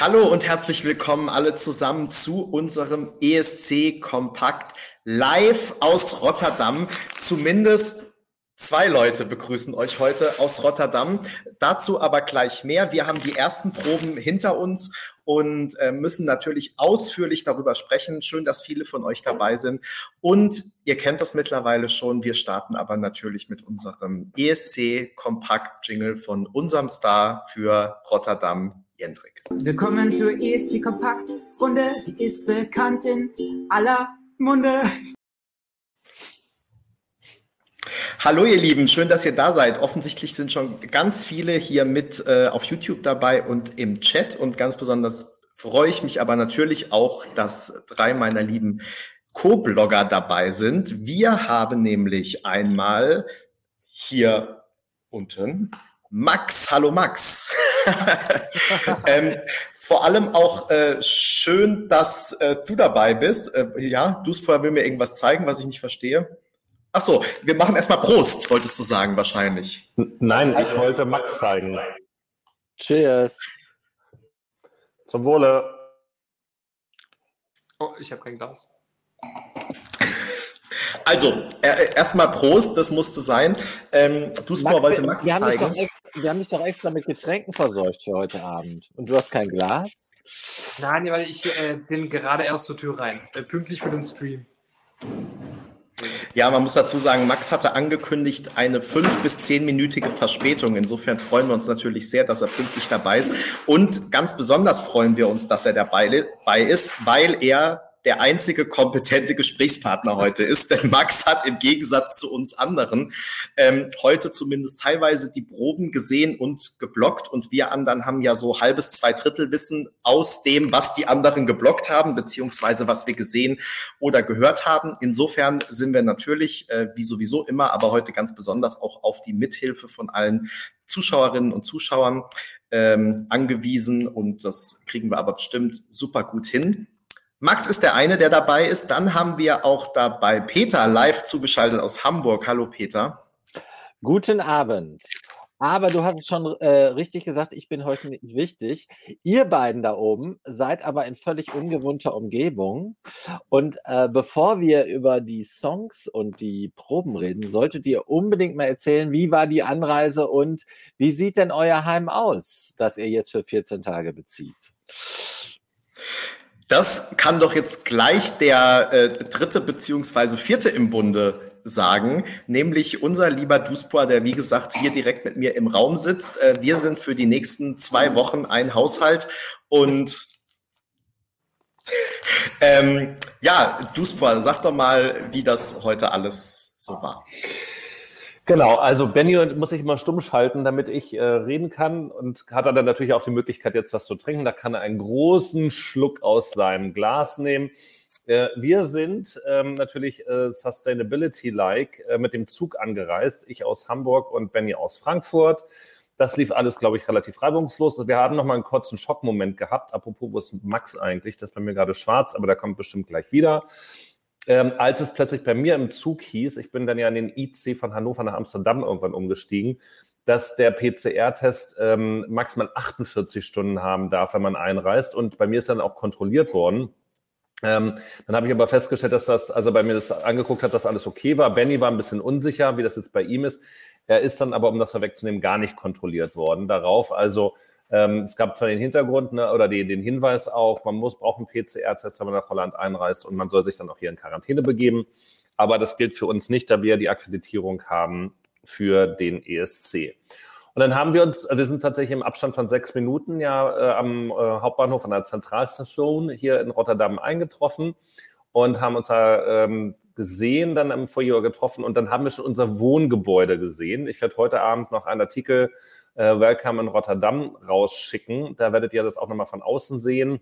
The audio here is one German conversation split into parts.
Hallo und herzlich willkommen alle zusammen zu unserem ESC Kompakt live aus Rotterdam. Zumindest zwei Leute begrüßen euch heute aus Rotterdam. Dazu aber gleich mehr. Wir haben die ersten Proben hinter uns und äh, müssen natürlich ausführlich darüber sprechen. Schön, dass viele von euch dabei sind. Und ihr kennt das mittlerweile schon. Wir starten aber natürlich mit unserem ESC Kompakt Jingle von unserem Star für Rotterdam, Jendrik. Willkommen zur ESC Kompakt Runde. Sie ist bekannt in aller Munde. Hallo ihr Lieben, schön, dass ihr da seid. Offensichtlich sind schon ganz viele hier mit äh, auf YouTube dabei und im Chat und ganz besonders freue ich mich aber natürlich auch, dass drei meiner lieben Co-Blogger dabei sind. Wir haben nämlich einmal hier unten Max. Hallo Max. ähm, vor allem auch äh, schön, dass äh, du dabei bist. Äh, ja, du vorher will mir irgendwas zeigen, was ich nicht verstehe. Ach so, wir machen erstmal Prost, wolltest du sagen wahrscheinlich. Nein, ich wollte Max zeigen. Cheers. Zum Wohle. Oh, ich habe kein Glas. Also, äh, erstmal Prost, das musste sein. Ähm, Duisburg wollte Max wir zeigen. Haben extra, wir haben dich doch extra mit Getränken verseucht für heute Abend. Und du hast kein Glas? Nein, weil ich äh, bin gerade erst zur Tür rein. Äh, pünktlich für den Stream. Ja, man muss dazu sagen, Max hatte angekündigt eine fünf- bis zehnminütige Verspätung. Insofern freuen wir uns natürlich sehr, dass er pünktlich dabei ist. Und ganz besonders freuen wir uns, dass er dabei ist, weil er der einzige kompetente Gesprächspartner heute ist. Denn Max hat im Gegensatz zu uns anderen ähm, heute zumindest teilweise die Proben gesehen und geblockt. Und wir anderen haben ja so halbes, zwei Drittel Wissen aus dem, was die anderen geblockt haben, beziehungsweise was wir gesehen oder gehört haben. Insofern sind wir natürlich, äh, wie sowieso immer, aber heute ganz besonders auch auf die Mithilfe von allen Zuschauerinnen und Zuschauern ähm, angewiesen. Und das kriegen wir aber bestimmt super gut hin. Max ist der eine, der dabei ist. Dann haben wir auch dabei Peter live zugeschaltet aus Hamburg. Hallo Peter. Guten Abend. Aber du hast es schon äh, richtig gesagt, ich bin heute nicht wichtig. Ihr beiden da oben seid aber in völlig ungewohnter Umgebung. Und äh, bevor wir über die Songs und die Proben reden, solltet ihr unbedingt mal erzählen, wie war die Anreise und wie sieht denn euer Heim aus, das ihr jetzt für 14 Tage bezieht? Das kann doch jetzt gleich der äh, dritte beziehungsweise vierte im Bunde sagen, nämlich unser lieber Duspoa, der wie gesagt hier direkt mit mir im Raum sitzt. Äh, wir sind für die nächsten zwei Wochen ein Haushalt und ähm, ja, Duspoa, sag doch mal, wie das heute alles so war. Genau, also Benny muss ich immer stumm schalten, damit ich äh, reden kann und hat dann natürlich auch die Möglichkeit, jetzt was zu trinken. Da kann er einen großen Schluck aus seinem Glas nehmen. Äh, wir sind ähm, natürlich äh, Sustainability-like äh, mit dem Zug angereist. Ich aus Hamburg und Benny aus Frankfurt. Das lief alles, glaube ich, relativ reibungslos. Wir haben noch mal einen kurzen Schockmoment gehabt. Apropos, wo ist Max eigentlich? Das ist bei mir gerade schwarz, aber der kommt bestimmt gleich wieder ähm, als es plötzlich bei mir im Zug hieß, ich bin dann ja in den IC von Hannover nach Amsterdam irgendwann umgestiegen, dass der PCR-Test ähm, maximal 48 Stunden haben darf, wenn man einreist. Und bei mir ist dann auch kontrolliert worden. Ähm, dann habe ich aber festgestellt, dass das, also bei mir das angeguckt hat, dass alles okay war. Benny war ein bisschen unsicher, wie das jetzt bei ihm ist. Er ist dann aber, um das vorwegzunehmen, gar nicht kontrolliert worden darauf. Also ähm, es gab zwar den Hintergrund ne, oder die, den Hinweis auch, man muss, braucht einen PCR-Test, wenn man nach Holland einreist und man soll sich dann auch hier in Quarantäne begeben. Aber das gilt für uns nicht, da wir die Akkreditierung haben für den ESC. Und dann haben wir uns, wir sind tatsächlich im Abstand von sechs Minuten ja äh, am äh, Hauptbahnhof an der Zentralstation hier in Rotterdam eingetroffen und haben uns da ähm, gesehen, dann im Foyer getroffen und dann haben wir schon unser Wohngebäude gesehen. Ich werde heute Abend noch einen Artikel Welcome in Rotterdam rausschicken. Da werdet ihr das auch nochmal von außen sehen.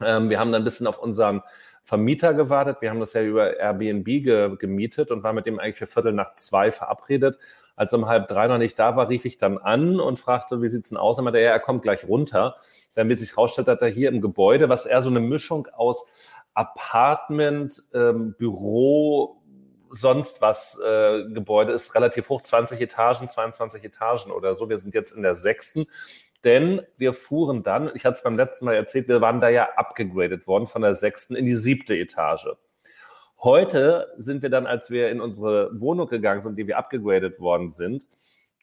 Ähm, wir haben dann ein bisschen auf unseren Vermieter gewartet. Wir haben das ja über Airbnb ge gemietet und waren mit dem eigentlich für Viertel nach zwei verabredet. Als er um halb drei noch nicht da war, rief ich dann an und fragte, wie sieht's denn aus? Er, ja, er kommt gleich runter. Dann wird sich rausstellen, dass er hier im Gebäude, was eher so eine Mischung aus Apartment, ähm, Büro, sonst was äh, Gebäude ist relativ hoch, 20 Etagen, 22 Etagen oder so. Wir sind jetzt in der sechsten. denn wir fuhren dann, ich hatte es beim letzten Mal erzählt, wir waren da ja abgegradet worden von der sechsten in die siebte Etage. Heute sind wir dann, als wir in unsere Wohnung gegangen sind, die wir abgegradet worden sind,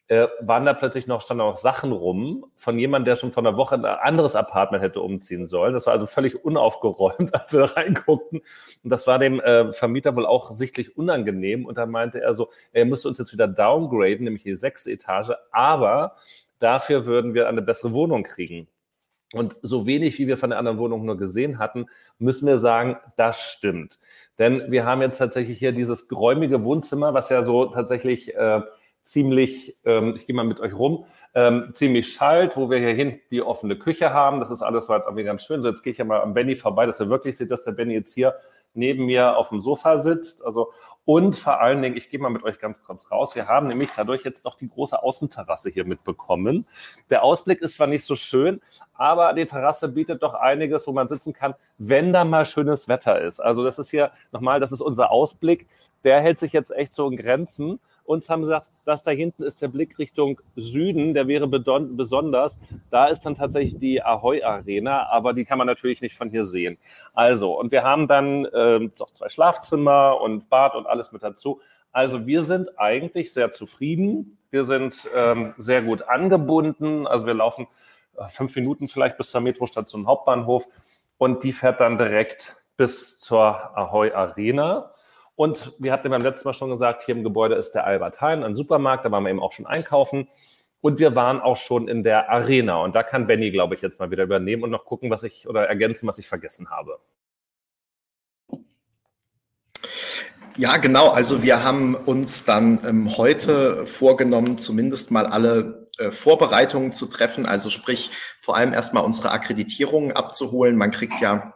äh, waren da plötzlich noch, standen noch Sachen rum von jemandem, der schon vor einer Woche ein anderes Apartment hätte umziehen sollen. Das war also völlig unaufgeräumt, als wir da reinguckten. Und das war dem äh, Vermieter wohl auch sichtlich unangenehm. Und dann meinte er so, er müsste uns jetzt wieder downgraden, nämlich die sechste Etage, aber dafür würden wir eine bessere Wohnung kriegen. Und so wenig, wie wir von der anderen Wohnung nur gesehen hatten, müssen wir sagen, das stimmt. Denn wir haben jetzt tatsächlich hier dieses geräumige Wohnzimmer, was ja so tatsächlich äh, ziemlich, ähm, ich gehe mal mit euch rum, ähm, ziemlich schalt, wo wir hier hinten die offene Küche haben. Das ist alles weit irgendwie ganz schön. So, jetzt gehe ich ja mal am Benny vorbei, dass ihr wirklich seht, dass der Benny jetzt hier neben mir auf dem Sofa sitzt. Also, und vor allen Dingen, ich gehe mal mit euch ganz kurz raus. Wir haben nämlich dadurch jetzt noch die große Außenterrasse hier mitbekommen. Der Ausblick ist zwar nicht so schön, aber die Terrasse bietet doch einiges, wo man sitzen kann, wenn da mal schönes Wetter ist. Also, das ist hier nochmal, das ist unser Ausblick. Der hält sich jetzt echt so in Grenzen. Uns haben gesagt, das da hinten ist der Blick Richtung Süden, der wäre besonders. Da ist dann tatsächlich die Ahoy Arena, aber die kann man natürlich nicht von hier sehen. Also, und wir haben dann äh, zwei Schlafzimmer und Bad und alles mit dazu. Also wir sind eigentlich sehr zufrieden. Wir sind ähm, sehr gut angebunden. Also wir laufen äh, fünf Minuten vielleicht bis zur Metrostation Hauptbahnhof und die fährt dann direkt bis zur Ahoy Arena. Und wir hatten beim letzten Mal schon gesagt, hier im Gebäude ist der Albert Heijn, ein Supermarkt, da waren wir eben auch schon einkaufen. Und wir waren auch schon in der Arena. Und da kann Benny, glaube ich, jetzt mal wieder übernehmen und noch gucken, was ich oder ergänzen, was ich vergessen habe. Ja, genau. Also wir haben uns dann ähm, heute vorgenommen, zumindest mal alle äh, Vorbereitungen zu treffen. Also sprich, vor allem erstmal unsere Akkreditierungen abzuholen. Man kriegt ja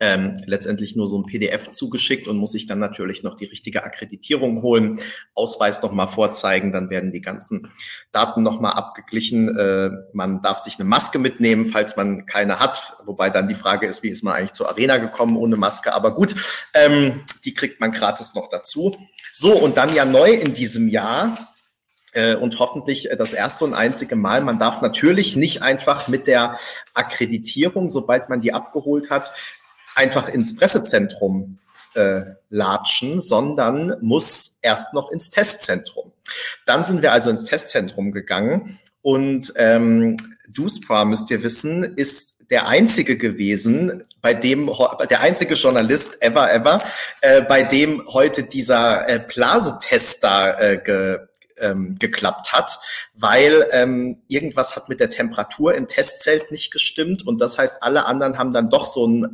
ähm, letztendlich nur so ein PDF zugeschickt und muss sich dann natürlich noch die richtige Akkreditierung holen, Ausweis nochmal vorzeigen, dann werden die ganzen Daten nochmal abgeglichen. Äh, man darf sich eine Maske mitnehmen, falls man keine hat, wobei dann die Frage ist, wie ist man eigentlich zur Arena gekommen ohne Maske, aber gut, ähm, die kriegt man gratis noch dazu. So, und dann ja neu in diesem Jahr äh, und hoffentlich das erste und einzige Mal. Man darf natürlich nicht einfach mit der Akkreditierung, sobald man die abgeholt hat, einfach ins Pressezentrum äh, latschen, sondern muss erst noch ins Testzentrum. Dann sind wir also ins Testzentrum gegangen und ähm, Duspra, müsst ihr wissen, ist der einzige gewesen, bei dem der einzige Journalist ever ever, äh, bei dem heute dieser äh, Blasetest da äh, ge, ähm, geklappt hat, weil ähm, irgendwas hat mit der Temperatur im Testzelt nicht gestimmt und das heißt, alle anderen haben dann doch so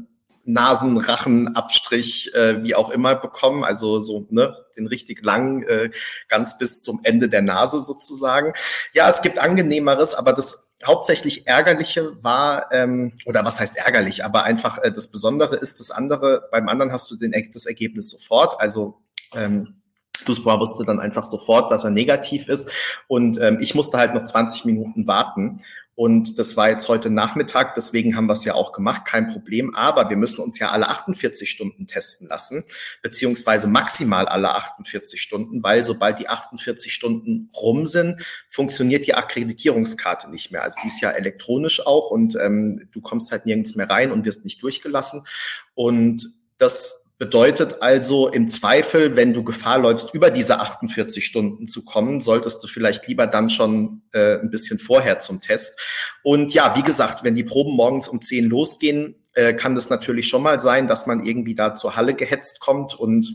Nasenrachenabstrich, äh, wie auch immer, bekommen. Also so ne, den richtig langen, äh, ganz bis zum Ende der Nase sozusagen. Ja, es gibt angenehmeres, aber das hauptsächlich Ärgerliche war, ähm, oder was heißt ärgerlich, aber einfach äh, das Besondere ist, das andere, beim anderen hast du den, das Ergebnis sofort. Also ähm, Dusbois wusste dann einfach sofort, dass er negativ ist. Und ähm, ich musste halt noch 20 Minuten warten. Und das war jetzt heute Nachmittag, deswegen haben wir es ja auch gemacht, kein Problem. Aber wir müssen uns ja alle 48 Stunden testen lassen, beziehungsweise maximal alle 48 Stunden, weil sobald die 48 Stunden rum sind, funktioniert die Akkreditierungskarte nicht mehr. Also die ist ja elektronisch auch und ähm, du kommst halt nirgends mehr rein und wirst nicht durchgelassen. Und das Bedeutet also im Zweifel, wenn du Gefahr läufst, über diese 48 Stunden zu kommen, solltest du vielleicht lieber dann schon äh, ein bisschen vorher zum Test. Und ja, wie gesagt, wenn die Proben morgens um 10 losgehen, äh, kann das natürlich schon mal sein, dass man irgendwie da zur Halle gehetzt kommt und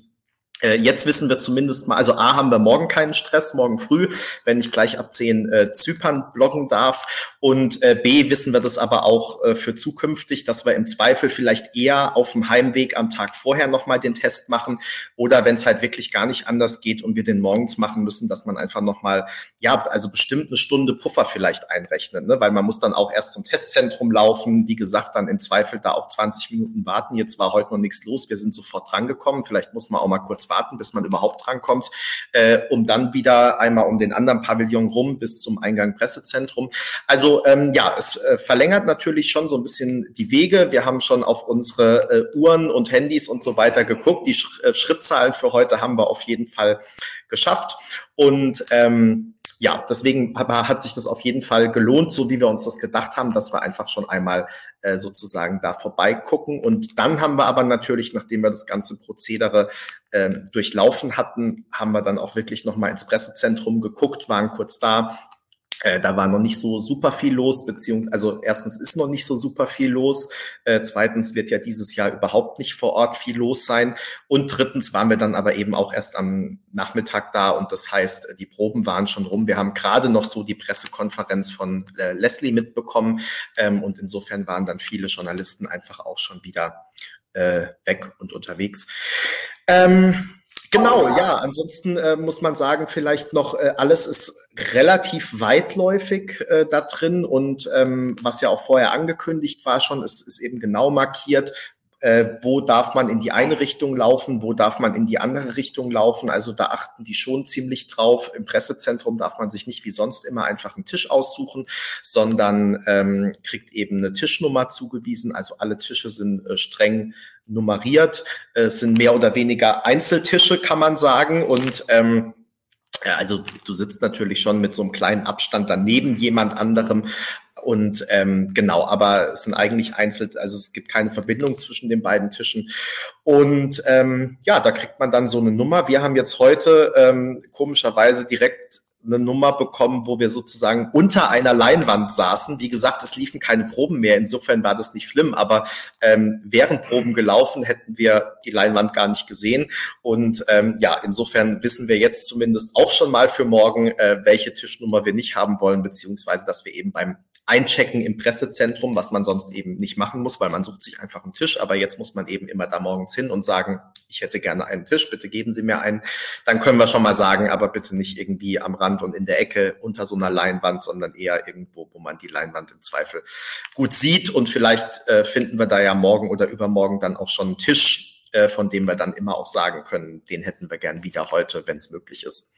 jetzt wissen wir zumindest mal, also A haben wir morgen keinen Stress, morgen früh, wenn ich gleich ab 10 äh, Zypern bloggen darf. Und äh, B wissen wir das aber auch äh, für zukünftig, dass wir im Zweifel vielleicht eher auf dem Heimweg am Tag vorher nochmal den Test machen. Oder wenn es halt wirklich gar nicht anders geht und wir den morgens machen müssen, dass man einfach nochmal, ja, also bestimmt eine Stunde Puffer vielleicht einrechnet, ne? weil man muss dann auch erst zum Testzentrum laufen. Wie gesagt, dann im Zweifel da auch 20 Minuten warten. Jetzt war heute noch nichts los. Wir sind sofort drangekommen. Vielleicht muss man auch mal kurz warten, bis man überhaupt drankommt, äh, um dann wieder einmal um den anderen Pavillon rum bis zum Eingang Pressezentrum. Also ähm, ja, es äh, verlängert natürlich schon so ein bisschen die Wege. Wir haben schon auf unsere äh, Uhren und Handys und so weiter geguckt. Die Sch äh, Schrittzahlen für heute haben wir auf jeden Fall geschafft. Und ähm, ja, deswegen hat sich das auf jeden Fall gelohnt, so wie wir uns das gedacht haben, dass wir einfach schon einmal äh, sozusagen da vorbeigucken. Und dann haben wir aber natürlich, nachdem wir das ganze Prozedere äh, durchlaufen hatten, haben wir dann auch wirklich nochmal ins Pressezentrum geguckt, waren kurz da, äh, da war noch nicht so super viel los, beziehungsweise, also erstens ist noch nicht so super viel los, äh, zweitens wird ja dieses Jahr überhaupt nicht vor Ort viel los sein und drittens waren wir dann aber eben auch erst am Nachmittag da und das heißt, die Proben waren schon rum. Wir haben gerade noch so die Pressekonferenz von äh, Leslie mitbekommen ähm, und insofern waren dann viele Journalisten einfach auch schon wieder äh, weg und unterwegs. Ähm, Genau, ja. Ansonsten äh, muss man sagen, vielleicht noch, äh, alles ist relativ weitläufig äh, da drin und ähm, was ja auch vorher angekündigt war schon, es ist eben genau markiert, äh, wo darf man in die eine Richtung laufen, wo darf man in die andere Richtung laufen. Also da achten die schon ziemlich drauf. Im Pressezentrum darf man sich nicht wie sonst immer einfach einen Tisch aussuchen, sondern ähm, kriegt eben eine Tischnummer zugewiesen. Also alle Tische sind äh, streng nummeriert. Äh, es sind mehr oder weniger Einzeltische, kann man sagen. Und ähm, ja, also du sitzt natürlich schon mit so einem kleinen Abstand daneben jemand anderem, und ähm, genau, aber es sind eigentlich einzeln, also es gibt keine Verbindung zwischen den beiden Tischen. Und ähm, ja, da kriegt man dann so eine Nummer. Wir haben jetzt heute ähm, komischerweise direkt eine Nummer bekommen, wo wir sozusagen unter einer Leinwand saßen. Wie gesagt, es liefen keine Proben mehr. Insofern war das nicht schlimm, aber ähm, wären Proben gelaufen, hätten wir die Leinwand gar nicht gesehen. Und ähm, ja, insofern wissen wir jetzt zumindest auch schon mal für morgen, äh, welche Tischnummer wir nicht haben wollen, beziehungsweise dass wir eben beim Einchecken im Pressezentrum, was man sonst eben nicht machen muss, weil man sucht sich einfach einen Tisch. Aber jetzt muss man eben immer da morgens hin und sagen, ich hätte gerne einen Tisch, bitte geben Sie mir einen. Dann können wir schon mal sagen, aber bitte nicht irgendwie am Rand und in der Ecke unter so einer Leinwand, sondern eher irgendwo, wo man die Leinwand im Zweifel gut sieht. Und vielleicht äh, finden wir da ja morgen oder übermorgen dann auch schon einen Tisch, äh, von dem wir dann immer auch sagen können, den hätten wir gern wieder heute, wenn es möglich ist.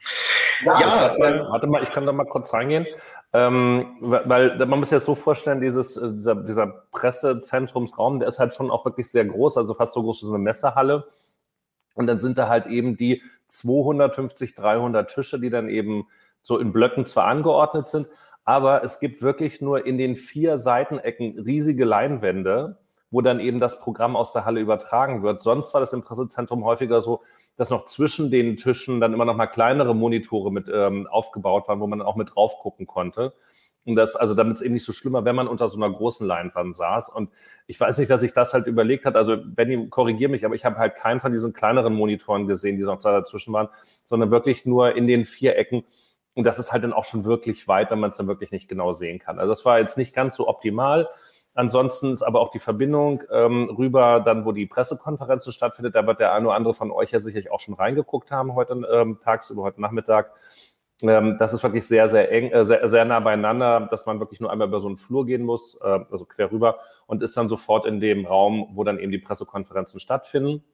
Ja, ja äh, warte mal, ich kann da mal kurz reingehen. Ähm, weil man muss sich das so vorstellen, dieses, äh, dieser, dieser Pressezentrumsraum, der ist halt schon auch wirklich sehr groß, also fast so groß wie so eine Messehalle. Und dann sind da halt eben die 250, 300 Tische, die dann eben so in Blöcken zwar angeordnet sind, aber es gibt wirklich nur in den vier Seitenecken riesige Leinwände, wo dann eben das Programm aus der Halle übertragen wird. Sonst war das im Pressezentrum häufiger so, dass noch zwischen den Tischen dann immer noch mal kleinere Monitore mit ähm, aufgebaut waren, wo man dann auch mit drauf gucken konnte. Und das, also damit es eben nicht so schlimmer, wenn man unter so einer großen Leinwand saß. Und ich weiß nicht, wer sich das halt überlegt hat. Also Benny, korrigier mich, aber ich habe halt keinen von diesen kleineren Monitoren gesehen, die noch da dazwischen waren, sondern wirklich nur in den vier Ecken. Und das ist halt dann auch schon wirklich weit, wenn man es dann wirklich nicht genau sehen kann. Also das war jetzt nicht ganz so optimal. Ansonsten ist aber auch die Verbindung ähm, rüber, dann wo die Pressekonferenz stattfindet, da wird der eine oder andere von euch ja sicherlich auch schon reingeguckt haben heute ähm, tagsüber, heute Nachmittag. Ähm, das ist wirklich sehr, sehr eng, äh, sehr, sehr nah beieinander, dass man wirklich nur einmal über so einen Flur gehen muss, äh, also quer rüber und ist dann sofort in dem Raum, wo dann eben die Pressekonferenzen stattfinden.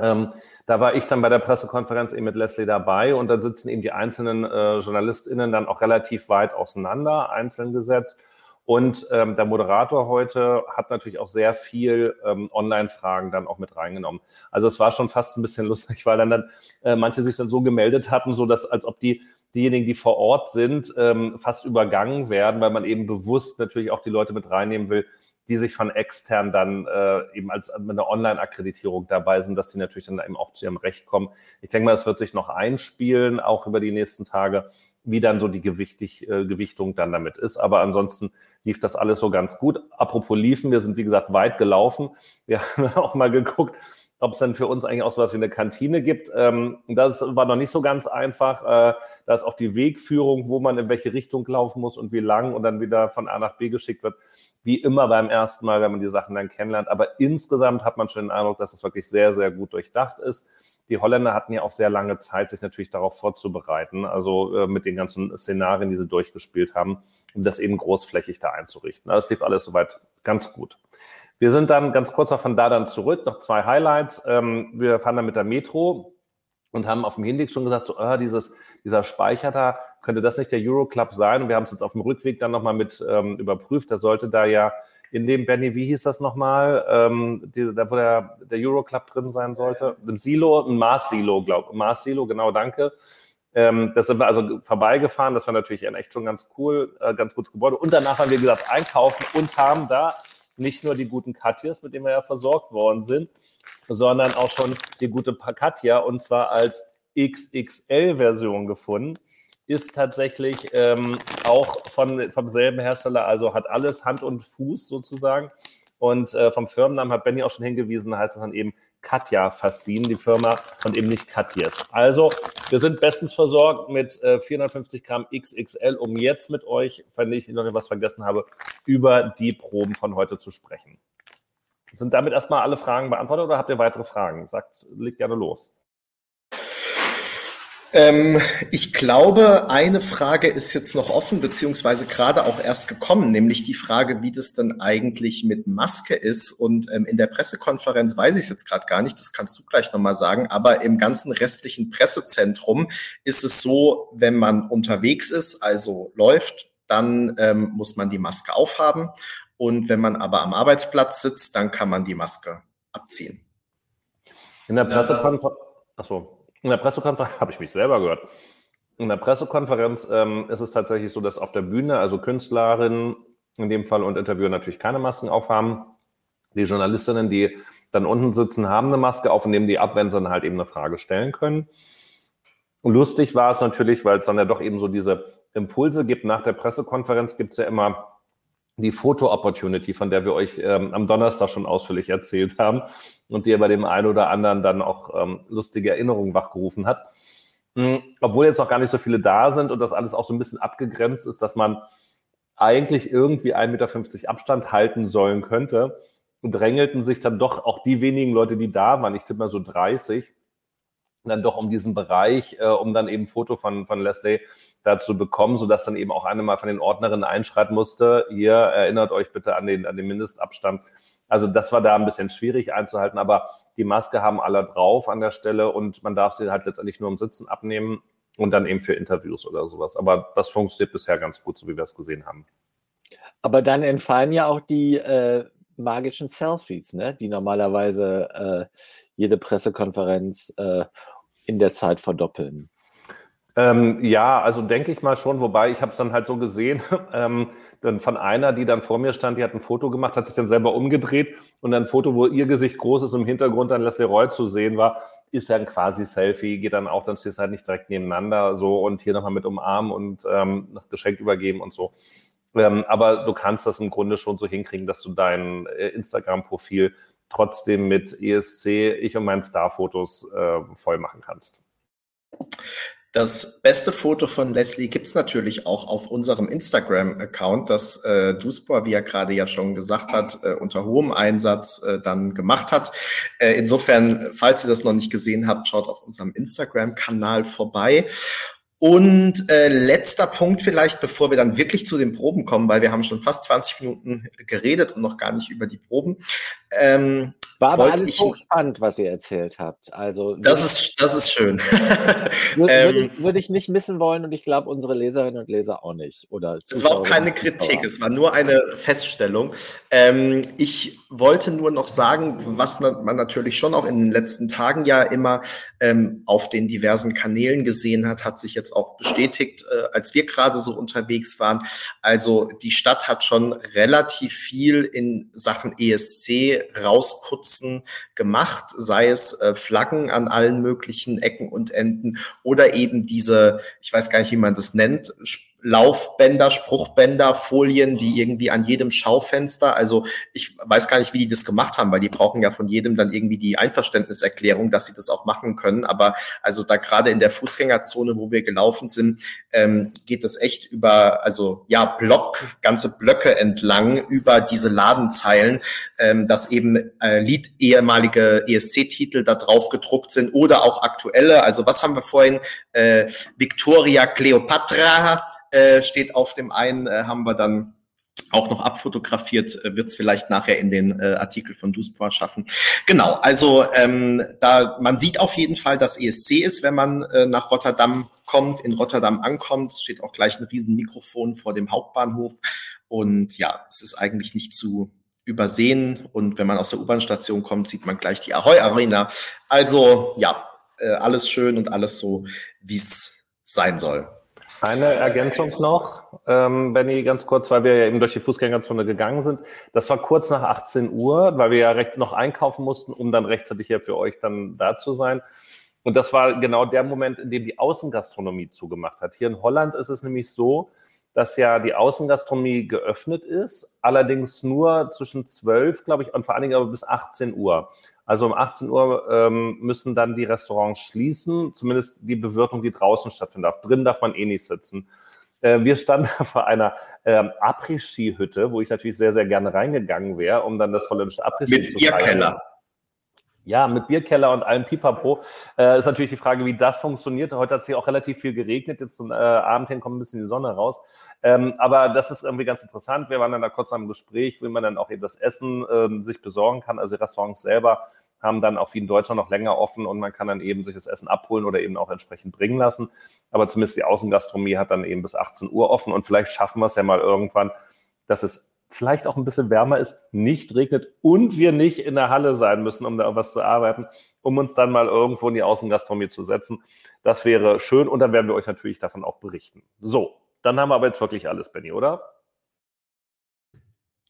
Ähm, da war ich dann bei der Pressekonferenz eben mit Leslie dabei und dann sitzen eben die einzelnen äh, JournalistInnen dann auch relativ weit auseinander, einzeln gesetzt und ähm, der Moderator heute hat natürlich auch sehr viel ähm, Online-Fragen dann auch mit reingenommen. Also es war schon fast ein bisschen lustig, weil dann, dann äh, manche sich dann so gemeldet hatten, so dass als ob die diejenigen, die vor Ort sind, ähm, fast übergangen werden, weil man eben bewusst natürlich auch die Leute mit reinnehmen will, die sich von extern dann äh, eben als mit einer Online-Akkreditierung dabei sind, dass die natürlich dann eben auch zu ihrem Recht kommen. Ich denke mal, es wird sich noch einspielen, auch über die nächsten Tage wie dann so die Gewichtig, äh, Gewichtung dann damit ist. Aber ansonsten lief das alles so ganz gut. Apropos liefen, wir sind wie gesagt weit gelaufen. Wir haben auch mal geguckt, ob es dann für uns eigentlich auch so was wie eine Kantine gibt. Ähm, das war noch nicht so ganz einfach. Äh, da ist auch die Wegführung, wo man in welche Richtung laufen muss und wie lang und dann wieder von A nach B geschickt wird. Wie immer beim ersten Mal, wenn man die Sachen dann kennenlernt. Aber insgesamt hat man schon den Eindruck, dass es wirklich sehr, sehr gut durchdacht ist. Die Holländer hatten ja auch sehr lange Zeit, sich natürlich darauf vorzubereiten, also äh, mit den ganzen Szenarien, die sie durchgespielt haben, um das eben großflächig da einzurichten. Das lief alles soweit ganz gut. Wir sind dann ganz kurz noch von da dann zurück, noch zwei Highlights. Ähm, wir fahren dann mit der Metro und haben auf dem Hinweg schon gesagt, so, oh, dieses, dieser Speicher da, könnte das nicht der Euroclub sein? Und wir haben es jetzt auf dem Rückweg dann nochmal mit ähm, überprüft. Da sollte da ja in dem, Benny, wie hieß das nochmal, ähm, die, da wo der, der Euroclub drin sein sollte? Ein Silo, ein Mars-Silo, glaube ich. Mars-Silo, genau, danke. Ähm, das sind wir also vorbeigefahren. Das war natürlich echt schon ganz cool, äh, ganz gutes Gebäude. Und danach haben wir gesagt einkaufen und haben da nicht nur die guten Katjes, mit denen wir ja versorgt worden sind, sondern auch schon die gute Katja und zwar als XXL-Version gefunden. Ist tatsächlich ähm, auch von, vom selben Hersteller, also hat alles Hand und Fuß sozusagen. Und äh, vom Firmennamen hat Benny auch schon hingewiesen, heißt es dann eben Katja Fassin, die Firma, und eben nicht Katjes. Also, wir sind bestens versorgt mit äh, 450 Gramm XXL, um jetzt mit euch, wenn ich noch etwas vergessen habe, über die Proben von heute zu sprechen. Sind damit erstmal alle Fragen beantwortet oder habt ihr weitere Fragen? Sagt, legt gerne los. Ähm, ich glaube, eine Frage ist jetzt noch offen, beziehungsweise gerade auch erst gekommen, nämlich die Frage, wie das denn eigentlich mit Maske ist. Und ähm, in der Pressekonferenz weiß ich es jetzt gerade gar nicht, das kannst du gleich nochmal sagen, aber im ganzen restlichen Pressezentrum ist es so, wenn man unterwegs ist, also läuft, dann ähm, muss man die Maske aufhaben. Und wenn man aber am Arbeitsplatz sitzt, dann kann man die Maske abziehen. In der Pressekonferenz, achso, in der Pressekonferenz habe ich mich selber gehört. In der Pressekonferenz ähm, ist es tatsächlich so, dass auf der Bühne, also Künstlerinnen in dem Fall und Interviewer natürlich keine Masken aufhaben. Die Journalistinnen, die dann unten sitzen, haben eine Maske auf und nehmen die ab, wenn sie dann halt eben eine Frage stellen können. lustig war es natürlich, weil es dann ja doch eben so diese Impulse gibt. Nach der Pressekonferenz gibt es ja immer die Foto-Opportunity, von der wir euch ähm, am Donnerstag schon ausführlich erzählt haben und die ja bei dem einen oder anderen dann auch ähm, lustige Erinnerungen wachgerufen hat. Mhm, obwohl jetzt noch gar nicht so viele da sind und das alles auch so ein bisschen abgegrenzt ist, dass man eigentlich irgendwie 1,50 Meter Abstand halten sollen könnte, drängelten sich dann doch auch die wenigen Leute, die da waren, ich tippe mal so 30, dann doch um diesen Bereich, äh, um dann eben ein Foto von, von Leslie dazu bekommen, sodass dann eben auch eine mal von den Ordnerinnen einschreiten musste, ihr erinnert euch bitte an den, an den Mindestabstand. Also das war da ein bisschen schwierig einzuhalten, aber die Maske haben alle drauf an der Stelle und man darf sie halt letztendlich nur im Sitzen abnehmen und dann eben für Interviews oder sowas. Aber das funktioniert bisher ganz gut, so wie wir es gesehen haben. Aber dann entfallen ja auch die äh, magischen Selfies, ne? die normalerweise äh, jede Pressekonferenz äh, in der Zeit verdoppeln. Ähm, ja, also denke ich mal schon, wobei ich habe es dann halt so gesehen, ähm, dann von einer, die dann vor mir stand, die hat ein Foto gemacht, hat sich dann selber umgedreht und ein Foto, wo ihr Gesicht groß ist, im Hintergrund dann Leslie Roy zu sehen war, ist ja ein quasi Selfie, geht dann auch, dann stehst du halt nicht direkt nebeneinander so und hier nochmal mit umarmen und ähm, Geschenk übergeben und so. Ähm, aber du kannst das im Grunde schon so hinkriegen, dass du dein äh, Instagram-Profil trotzdem mit ESC, ich und meinen Star-Fotos äh, voll machen kannst. Das beste Foto von Leslie gibt's natürlich auch auf unserem Instagram-Account, das äh, Juicepor, wie er gerade ja schon gesagt hat, äh, unter hohem Einsatz äh, dann gemacht hat. Äh, insofern, falls ihr das noch nicht gesehen habt, schaut auf unserem Instagram-Kanal vorbei. Und äh, letzter Punkt vielleicht, bevor wir dann wirklich zu den Proben kommen, weil wir haben schon fast 20 Minuten geredet und noch gar nicht über die Proben. Ähm, war aber alles ich, hochspannend, was ihr erzählt habt. Also das ist das ist schön. würde, ähm, würde, ich nicht missen wollen und ich glaube unsere Leserinnen und Leser auch nicht. Oder es war auch keine Kritik, es war nur eine Feststellung. Ähm, ich wollte nur noch sagen, was man natürlich schon auch in den letzten Tagen ja immer ähm, auf den diversen Kanälen gesehen hat, hat sich jetzt auch bestätigt, äh, als wir gerade so unterwegs waren. Also die Stadt hat schon relativ viel in Sachen ESC rausputzen Nutzen gemacht, sei es äh, Flaggen an allen möglichen Ecken und Enden oder eben diese, ich weiß gar nicht, wie man das nennt, Laufbänder, Spruchbänder, Folien, die irgendwie an jedem Schaufenster, also ich weiß gar nicht, wie die das gemacht haben, weil die brauchen ja von jedem dann irgendwie die Einverständniserklärung, dass sie das auch machen können. Aber also da gerade in der Fußgängerzone, wo wir gelaufen sind, ähm, geht es echt über, also ja, Block, ganze Blöcke entlang über diese Ladenzeilen, ähm, dass eben äh, Lied ehemalige ESC-Titel da drauf gedruckt sind oder auch aktuelle. Also was haben wir vorhin? Äh, Victoria Cleopatra äh, steht auf dem einen, äh, haben wir dann auch noch abfotografiert, äh, wird es vielleicht nachher in den äh, Artikel von Duspor schaffen. Genau, also ähm, da man sieht auf jeden Fall, dass ESC ist, wenn man äh, nach Rotterdam kommt, in Rotterdam ankommt. Es steht auch gleich ein riesen Mikrofon vor dem Hauptbahnhof. Und ja, es ist eigentlich nicht zu übersehen. Und wenn man aus der U-Bahn-Station kommt, sieht man gleich die Ahoy Arena. Also ja, äh, alles schön und alles so, wie es sein soll. Eine Ergänzung noch, ähm, Benny, ganz kurz, weil wir ja eben durch die Fußgängerzone gegangen sind. Das war kurz nach 18 Uhr, weil wir ja recht noch einkaufen mussten, um dann rechtzeitig hier für euch dann da zu sein. Und das war genau der Moment, in dem die Außengastronomie zugemacht hat. Hier in Holland ist es nämlich so, dass ja die Außengastronomie geöffnet ist, allerdings nur zwischen 12, glaube ich, und vor allen Dingen aber bis 18 Uhr. Also um 18 Uhr ähm, müssen dann die Restaurants schließen, zumindest die Bewirtung, die draußen stattfinden darf. Drin darf man eh nicht sitzen. Äh, wir standen vor einer ähm, Après-Ski-Hütte, wo ich natürlich sehr, sehr gerne reingegangen wäre, um dann das holländische Après-Ski zu Mit Bierkeller. Ja, mit Bierkeller und allem Pipapo. Äh, ist natürlich die Frage, wie das funktioniert. Heute hat es hier auch relativ viel geregnet. Jetzt zum äh, Abend hin kommt ein bisschen die Sonne raus. Ähm, aber das ist irgendwie ganz interessant. Wir waren dann da kurz am Gespräch, wie man dann auch eben das Essen ähm, sich besorgen kann. Also Restaurants selber haben dann auch wie in Deutschland noch länger offen und man kann dann eben sich das Essen abholen oder eben auch entsprechend bringen lassen. Aber zumindest die Außengastronomie hat dann eben bis 18 Uhr offen und vielleicht schaffen wir es ja mal irgendwann, dass es vielleicht auch ein bisschen wärmer ist, nicht regnet und wir nicht in der Halle sein müssen, um da was zu arbeiten, um uns dann mal irgendwo in die Außengastronomie zu setzen. Das wäre schön und dann werden wir euch natürlich davon auch berichten. So, dann haben wir aber jetzt wirklich alles, Benny, oder?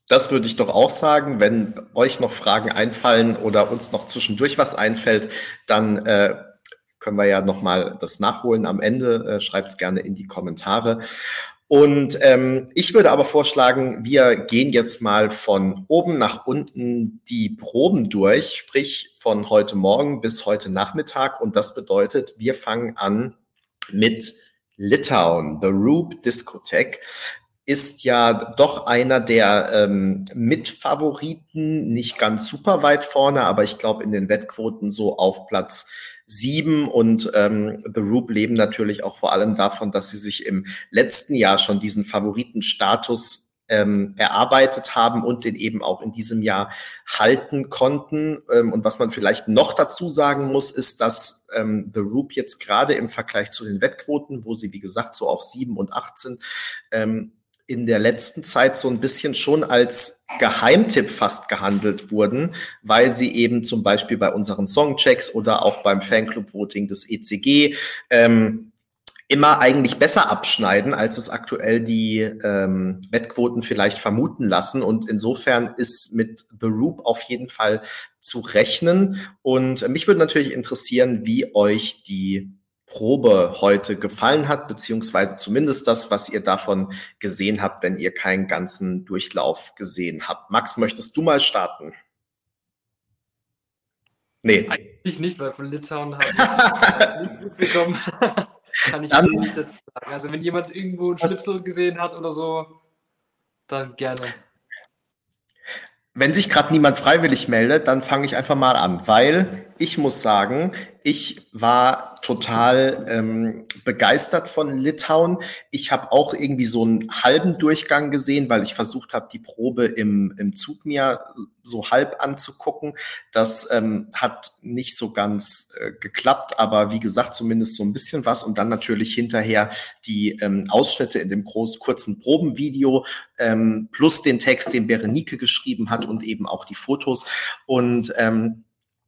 Das würde ich doch auch sagen. Wenn euch noch Fragen einfallen oder uns noch zwischendurch was einfällt, dann äh, können wir ja nochmal das nachholen am Ende. Äh, Schreibt es gerne in die Kommentare. Und ähm, ich würde aber vorschlagen, wir gehen jetzt mal von oben nach unten die Proben durch, sprich von heute Morgen bis heute Nachmittag. Und das bedeutet, wir fangen an mit Litauen, The Rube Discotheque ist ja doch einer der ähm, Mitfavoriten, nicht ganz super weit vorne, aber ich glaube in den Wettquoten so auf Platz sieben. Und ähm, The Roop leben natürlich auch vor allem davon, dass sie sich im letzten Jahr schon diesen Favoritenstatus ähm, erarbeitet haben und den eben auch in diesem Jahr halten konnten. Ähm, und was man vielleicht noch dazu sagen muss, ist, dass ähm, The Roop jetzt gerade im Vergleich zu den Wettquoten, wo sie, wie gesagt, so auf sieben und acht sind, ähm, in der letzten Zeit so ein bisschen schon als Geheimtipp fast gehandelt wurden, weil sie eben zum Beispiel bei unseren Songchecks oder auch beim Fanclub-Voting des ECG ähm, immer eigentlich besser abschneiden, als es aktuell die ähm, Wettquoten vielleicht vermuten lassen. Und insofern ist mit The Roop auf jeden Fall zu rechnen. Und mich würde natürlich interessieren, wie euch die Probe heute gefallen hat, beziehungsweise zumindest das, was ihr davon gesehen habt, wenn ihr keinen ganzen Durchlauf gesehen habt. Max, möchtest du mal starten? Nee. Eigentlich nicht, weil von Litauen habe ich nichts mitbekommen. Kann ich dann, nicht dazu sagen. Also wenn jemand irgendwo ein Schnitzel gesehen hat oder so, dann gerne. Wenn sich gerade niemand freiwillig meldet, dann fange ich einfach mal an, weil ich muss sagen, ich war total ähm, begeistert von Litauen. Ich habe auch irgendwie so einen halben Durchgang gesehen, weil ich versucht habe, die Probe im, im Zug mir so halb anzugucken. Das ähm, hat nicht so ganz äh, geklappt, aber wie gesagt, zumindest so ein bisschen was. Und dann natürlich hinterher die ähm, Ausschnitte in dem groß, kurzen Probenvideo ähm, plus den Text, den Berenike geschrieben hat und eben auch die Fotos. Und ähm,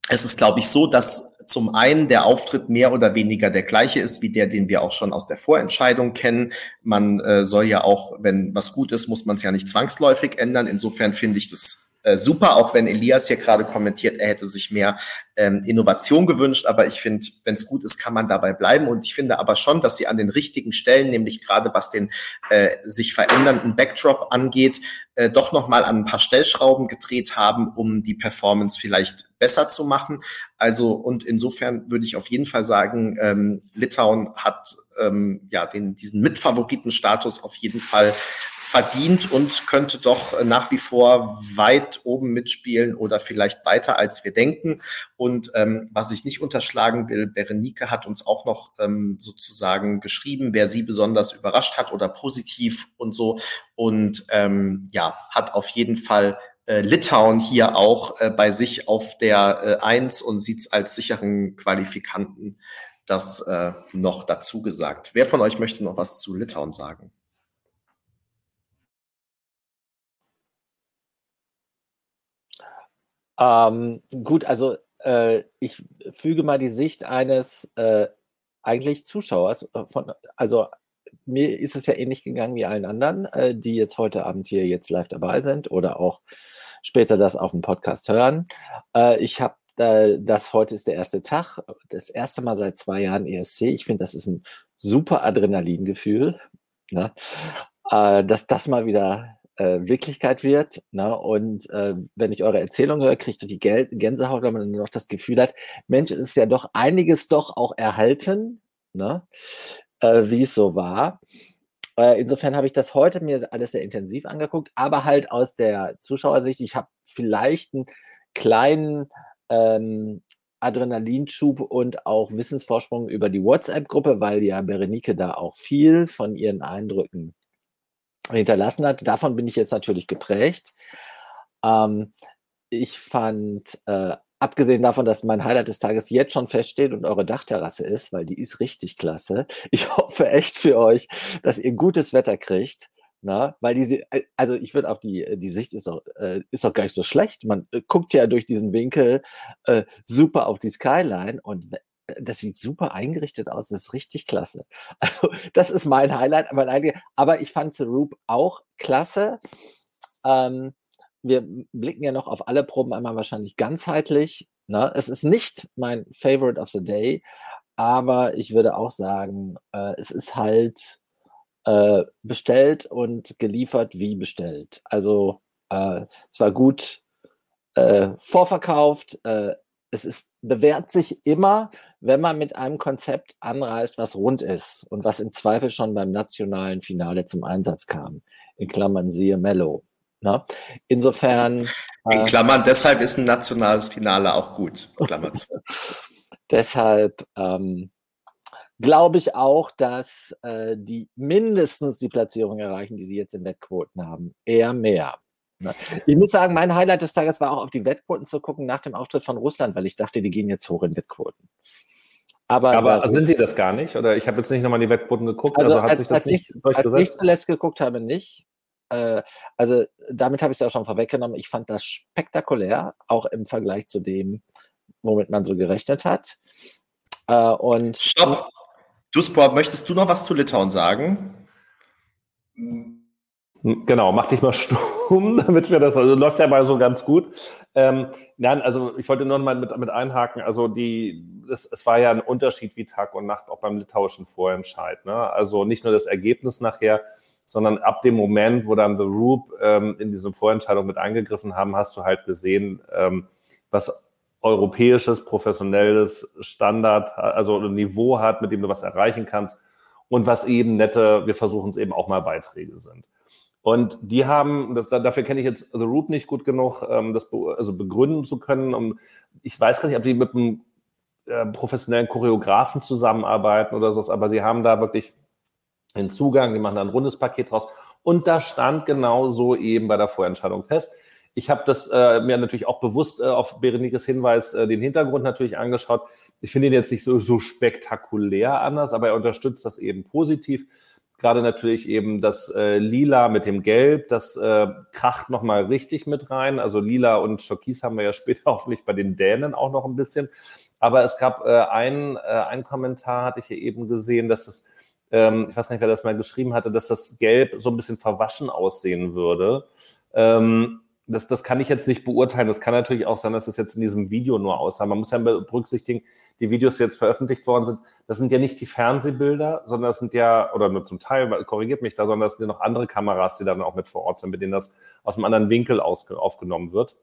es ist, glaube ich, so, dass zum einen der Auftritt mehr oder weniger der gleiche ist wie der, den wir auch schon aus der Vorentscheidung kennen. Man äh, soll ja auch, wenn was gut ist, muss man es ja nicht zwangsläufig ändern. Insofern finde ich das äh, super, auch wenn Elias hier gerade kommentiert, er hätte sich mehr ähm, Innovation gewünscht. Aber ich finde, wenn es gut ist, kann man dabei bleiben. Und ich finde aber schon, dass sie an den richtigen Stellen, nämlich gerade was den äh, sich verändernden Backdrop angeht, äh, doch noch mal an ein paar Stellschrauben gedreht haben, um die Performance vielleicht besser zu machen. Also und insofern würde ich auf jeden Fall sagen, ähm, Litauen hat ähm, ja den diesen Mitfavoritenstatus auf jeden Fall verdient und könnte doch nach wie vor weit oben mitspielen oder vielleicht weiter, als wir denken. Und ähm, was ich nicht unterschlagen will, Berenike hat uns auch noch ähm, sozusagen geschrieben, wer sie besonders überrascht hat oder positiv und so. Und ähm, ja, hat auf jeden Fall äh, Litauen hier auch äh, bei sich auf der äh, Eins und sieht es als sicheren Qualifikanten das äh, noch dazu gesagt. Wer von euch möchte noch was zu Litauen sagen? Ähm, gut, also äh, ich füge mal die Sicht eines äh, eigentlich Zuschauer. Äh, von, also mir ist es ja ähnlich gegangen wie allen anderen, äh, die jetzt heute Abend hier jetzt live dabei sind oder auch später das auf dem Podcast hören. Äh, ich habe äh, das heute ist der erste Tag, das erste Mal seit zwei Jahren ESC. Ich finde, das ist ein super Adrenalingefühl, ne? äh, dass das mal wieder äh, Wirklichkeit wird. Ne? Und äh, wenn ich eure Erzählung höre, kriegt ihr die Gel Gänsehaut, wenn man noch das Gefühl hat, Mensch, es ist ja doch einiges doch auch erhalten, ne? äh, wie es so war. Äh, insofern habe ich das heute mir alles sehr intensiv angeguckt, aber halt aus der Zuschauersicht. Ich habe vielleicht einen kleinen ähm, Adrenalinschub und auch Wissensvorsprung über die WhatsApp-Gruppe, weil ja Berenike da auch viel von ihren Eindrücken hinterlassen hat. Davon bin ich jetzt natürlich geprägt. Ähm, ich fand, äh, abgesehen davon, dass mein Highlight des Tages jetzt schon feststeht und eure Dachterrasse ist, weil die ist richtig klasse. Ich hoffe echt für euch, dass ihr gutes Wetter kriegt. Na, weil diese, äh, also ich würde auch die, die Sicht ist doch, äh, ist doch gar nicht so schlecht. Man äh, guckt ja durch diesen Winkel äh, super auf die Skyline und das sieht super eingerichtet aus. Das ist richtig klasse. Also, das ist mein Highlight. Aber, aber ich fand The Roop auch klasse. Ähm, wir blicken ja noch auf alle Proben einmal wahrscheinlich ganzheitlich. Ne? Es ist nicht mein Favorite of the Day, aber ich würde auch sagen, äh, es ist halt äh, bestellt und geliefert wie bestellt. Also äh, es war gut äh, vorverkauft. Äh, es ist, bewährt sich immer, wenn man mit einem Konzept anreist, was rund ist und was im Zweifel schon beim nationalen Finale zum Einsatz kam. In Klammern siehe Mello. Ne? Insofern. In äh, Klammern, deshalb ist ein nationales Finale auch gut. deshalb ähm, glaube ich auch, dass äh, die mindestens die Platzierung erreichen, die sie jetzt in Wettquoten haben. Eher mehr. Ich muss sagen, mein Highlight des Tages war auch auf die Wettquoten zu gucken nach dem Auftritt von Russland, weil ich dachte, die gehen jetzt hoch in Wettquoten. Aber, Aber sind sie das gar nicht? Oder ich habe jetzt nicht nochmal die Wettquoten geguckt. Also, also hat als, sich das als nicht ich, durchgesetzt? Als ich zuletzt geguckt habe, nicht. Äh, also damit habe ich es ja schon vorweggenommen. Ich fand das spektakulär, auch im Vergleich zu dem, womit man so gerechnet hat. Äh, und Stopp! Dusport, möchtest du noch was zu Litauen sagen? Genau, mach dich mal stumm, damit wir das, also läuft ja mal so ganz gut. Ähm, nein, also ich wollte nur mal mit, mit einhaken, also die, es, es war ja ein Unterschied wie Tag und Nacht auch beim litauischen Vorentscheid. Ne? Also nicht nur das Ergebnis nachher, sondern ab dem Moment, wo dann The Roop ähm, in diese Vorentscheidung mit eingegriffen haben, hast du halt gesehen, ähm, was europäisches, professionelles Standard, also ein Niveau hat, mit dem du was erreichen kannst und was eben nette, wir versuchen es eben auch mal Beiträge sind. Und die haben, das, dafür kenne ich jetzt The Root nicht gut genug, ähm, das be, also begründen zu können. Und ich weiß gar nicht, ob die mit einem äh, professionellen Choreografen zusammenarbeiten oder so, aber sie haben da wirklich einen Zugang, die machen da ein rundes Paket draus. Und da stand genau so eben bei der Vorentscheidung fest, ich habe das äh, mir natürlich auch bewusst äh, auf Berenikes Hinweis äh, den Hintergrund natürlich angeschaut. Ich finde ihn jetzt nicht so, so spektakulär anders, aber er unterstützt das eben positiv. Gerade natürlich eben das äh, Lila mit dem Gelb, das äh, kracht nochmal richtig mit rein. Also Lila und Türkis haben wir ja später hoffentlich bei den Dänen auch noch ein bisschen. Aber es gab äh, ein, äh, ein Kommentar, hatte ich hier eben gesehen, dass es, ähm, ich weiß nicht, wer das mal geschrieben hatte, dass das Gelb so ein bisschen verwaschen aussehen würde. Ähm, das, das kann ich jetzt nicht beurteilen. Das kann natürlich auch sein, dass es jetzt in diesem Video nur aussah. Man muss ja berücksichtigen, die Videos, die jetzt veröffentlicht worden sind, das sind ja nicht die Fernsehbilder, sondern das sind ja, oder nur zum Teil, korrigiert mich da, sondern das sind ja noch andere Kameras, die dann auch mit vor Ort sind, mit denen das aus einem anderen Winkel aus, aufgenommen wird.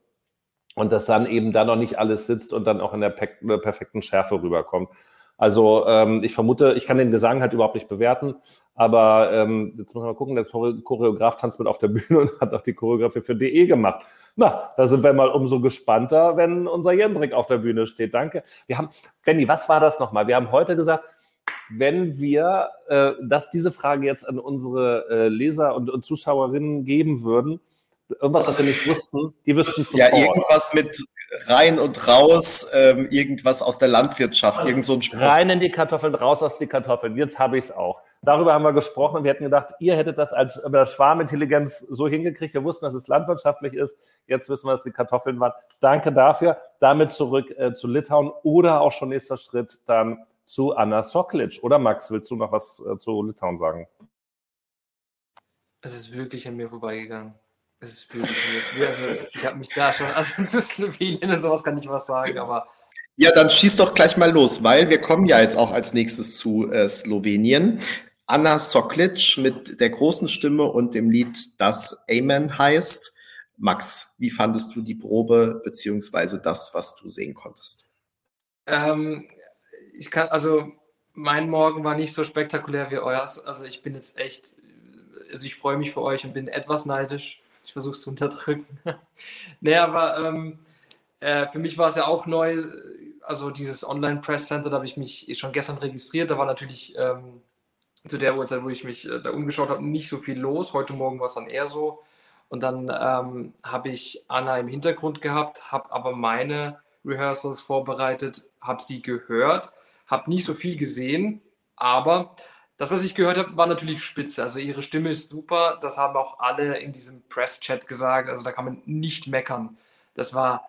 Und dass dann eben da noch nicht alles sitzt und dann auch in der perfekten Schärfe rüberkommt. Also ähm, ich vermute, ich kann den Gesang halt überhaupt nicht bewerten, aber ähm, jetzt muss man mal gucken, der Choreograf tanzt mit auf der Bühne und hat auch die Choreografie für DE gemacht. Na, da sind wir mal umso gespannter, wenn unser Jendrik auf der Bühne steht. Danke. Wir haben, Fanny, was war das nochmal? Wir haben heute gesagt, wenn wir äh, das, diese Frage jetzt an unsere äh, Leser und, und Zuschauerinnen geben würden, irgendwas, was wir nicht wussten, die wüssten sofort. Ja, irgendwas mit rein und raus, ähm, irgendwas aus der Landwirtschaft, also irgend so ein Spruch. Rein in die Kartoffeln, raus aus die Kartoffeln. Jetzt habe ich es auch. Darüber haben wir gesprochen und wir hätten gedacht, ihr hättet das als Schwarmintelligenz so hingekriegt. Wir wussten, dass es landwirtschaftlich ist. Jetzt wissen wir, dass die Kartoffeln waren. Danke dafür. Damit zurück äh, zu Litauen oder auch schon nächster Schritt dann zu Anna Soklic. Oder Max, willst du noch was äh, zu Litauen sagen? Es ist wirklich an mir vorbeigegangen. Es ist mir. Also, ich habe mich da schon, also zu Slowenien und sowas kann ich was sagen, aber. Ja, dann schieß doch gleich mal los, weil wir kommen ja jetzt auch als nächstes zu äh, Slowenien. Anna Soklic mit der großen Stimme und dem Lied, das Amen heißt. Max, wie fandest du die Probe beziehungsweise das, was du sehen konntest? Ähm, ich kann, also mein Morgen war nicht so spektakulär wie euers. Also ich bin jetzt echt, also ich freue mich für euch und bin etwas neidisch. Ich versuche es zu unterdrücken. nee, aber ähm, äh, für mich war es ja auch neu, also dieses Online Press Center, da habe ich mich schon gestern registriert. Da war natürlich ähm, zu der Uhrzeit, wo ich mich äh, da umgeschaut habe, nicht so viel los. Heute Morgen war es dann eher so. Und dann ähm, habe ich Anna im Hintergrund gehabt, habe aber meine Rehearsals vorbereitet, habe sie gehört, habe nicht so viel gesehen, aber das, was ich gehört habe, war natürlich spitze. Also ihre Stimme ist super. Das haben auch alle in diesem Press-Chat gesagt. Also da kann man nicht meckern. Das war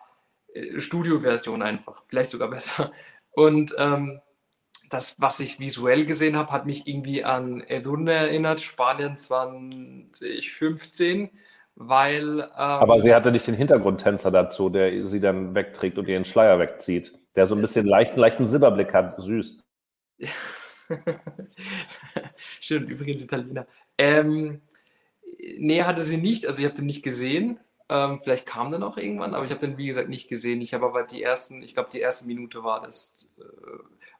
äh, Studio-Version einfach, vielleicht sogar besser. Und ähm, das, was ich visuell gesehen habe, hat mich irgendwie an Edurne erinnert, Spanien 2015, weil. Ähm, Aber sie hatte nicht den Hintergrundtänzer dazu, der sie dann wegträgt und ihren Schleier wegzieht, der so ein bisschen leichten, leichten Silberblick hat. Süß. Schön, übrigens Italiener. Ähm, nee, hatte sie nicht, also ich habe den nicht gesehen. Ähm, vielleicht kam der noch irgendwann, aber ich habe den, wie gesagt, nicht gesehen. Ich habe aber die ersten, ich glaube, die erste Minute war das. Äh,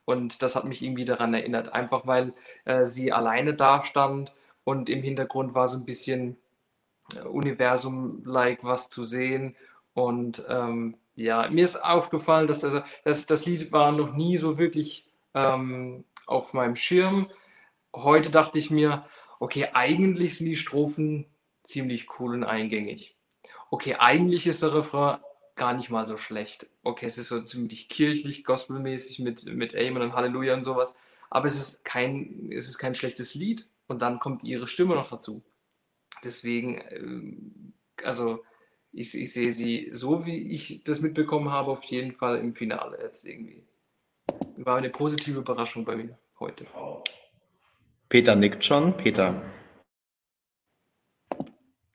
und das hat mich irgendwie daran erinnert, einfach weil äh, sie alleine da stand und im Hintergrund war so ein bisschen äh, Universum-like was zu sehen. Und ähm, ja, mir ist aufgefallen, dass das, das, das Lied war noch nie so wirklich ähm, auf meinem Schirm. Heute dachte ich mir, okay, eigentlich sind die Strophen ziemlich cool und eingängig. Okay, eigentlich ist der Refrain gar nicht mal so schlecht. Okay, es ist so ziemlich kirchlich, gospelmäßig mit, mit Amen und Halleluja und sowas. Aber es ist kein, es ist kein schlechtes Lied. Und dann kommt ihre Stimme noch dazu. Deswegen, ähm, also ich, ich sehe sie so, wie ich das mitbekommen habe, auf jeden Fall im Finale jetzt irgendwie. War eine positive Überraschung bei mir heute. Peter nickt schon. Peter,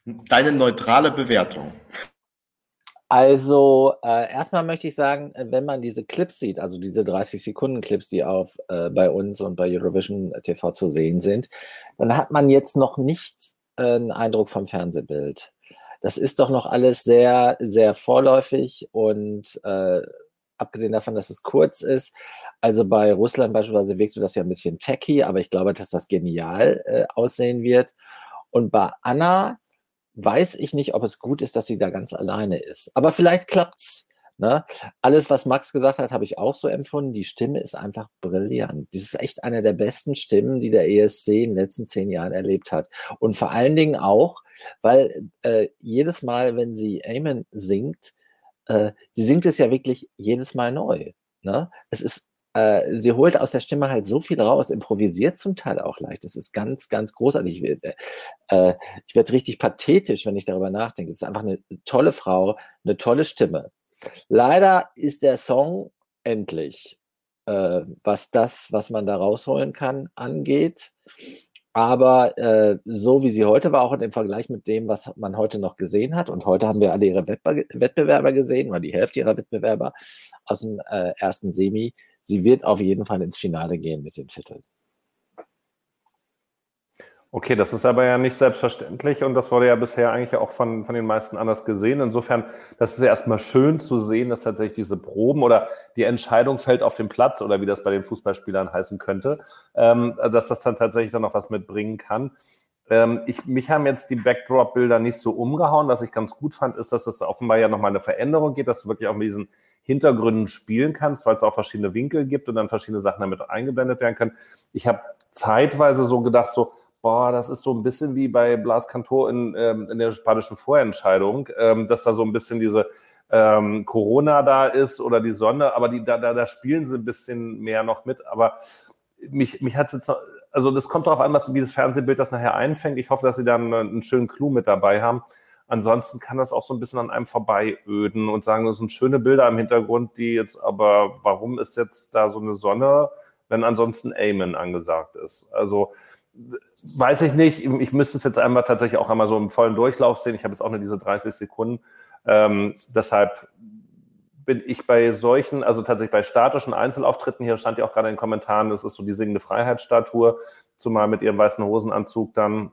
deine neutrale Bewertung. Also äh, erstmal möchte ich sagen, äh, wenn man diese Clips sieht, also diese 30 Sekunden Clips, die auf äh, bei uns und bei Eurovision TV zu sehen sind, dann hat man jetzt noch nicht äh, einen Eindruck vom Fernsehbild. Das ist doch noch alles sehr, sehr vorläufig und äh, abgesehen davon, dass es kurz ist. Also bei Russland beispielsweise wirkst du das ja ein bisschen techy, aber ich glaube, dass das genial äh, aussehen wird. Und bei Anna weiß ich nicht, ob es gut ist, dass sie da ganz alleine ist. Aber vielleicht klappt's. Ne? Alles, was Max gesagt hat, habe ich auch so empfunden. Die Stimme ist einfach brillant. Das ist echt eine der besten Stimmen, die der ESC in den letzten zehn Jahren erlebt hat. Und vor allen Dingen auch, weil äh, jedes Mal, wenn sie Amen singt, äh, sie singt es ja wirklich jedes Mal neu. Ne? Es ist äh, sie holt aus der Stimme halt so viel raus, improvisiert zum Teil auch leicht. Das ist ganz, ganz großartig. Ich, äh, ich werde richtig pathetisch, wenn ich darüber nachdenke. Es ist einfach eine tolle Frau, eine tolle Stimme. Leider ist der Song endlich, äh, was das, was man da rausholen kann, angeht. Aber äh, so wie sie heute war, auch im Vergleich mit dem, was man heute noch gesehen hat, und heute haben wir alle ihre Wettbewerber gesehen, oder die Hälfte ihrer Wettbewerber aus dem äh, ersten Semi, sie wird auf jeden Fall ins Finale gehen mit dem Titel. Okay, das ist aber ja nicht selbstverständlich und das wurde ja bisher eigentlich auch von, von den meisten anders gesehen. Insofern, das ist ja erstmal schön zu sehen, dass tatsächlich diese Proben oder die Entscheidung fällt auf dem Platz oder wie das bei den Fußballspielern heißen könnte, ähm, dass das dann tatsächlich dann noch was mitbringen kann. Ähm, ich, mich haben jetzt die Backdrop-Bilder nicht so umgehauen. Was ich ganz gut fand, ist, dass es offenbar ja nochmal eine Veränderung geht, dass du wirklich auch mit diesen Hintergründen spielen kannst, weil es auch verschiedene Winkel gibt und dann verschiedene Sachen damit eingeblendet werden können. Ich habe zeitweise so gedacht, so, boah, das ist so ein bisschen wie bei Blas Cantor in, ähm, in der spanischen Vorentscheidung, ähm, dass da so ein bisschen diese ähm, Corona da ist oder die Sonne, aber die, da, da, da spielen sie ein bisschen mehr noch mit. Aber mich, mich hat es jetzt noch, also das kommt darauf an, was, wie das Fernsehbild das nachher einfängt. Ich hoffe, dass sie dann einen schönen Clou mit dabei haben. Ansonsten kann das auch so ein bisschen an einem vorbeiöden und sagen, das sind schöne Bilder im Hintergrund, die jetzt aber, warum ist jetzt da so eine Sonne? wenn ansonsten Amen angesagt ist. Also weiß ich nicht. Ich müsste es jetzt einmal tatsächlich auch einmal so im vollen Durchlauf sehen. Ich habe jetzt auch nur diese 30 Sekunden. Ähm, deshalb bin ich bei solchen, also tatsächlich bei statischen Einzelauftritten, hier stand ja auch gerade in den Kommentaren, das ist so die singende Freiheitsstatue, zumal mit ihrem weißen Hosenanzug dann,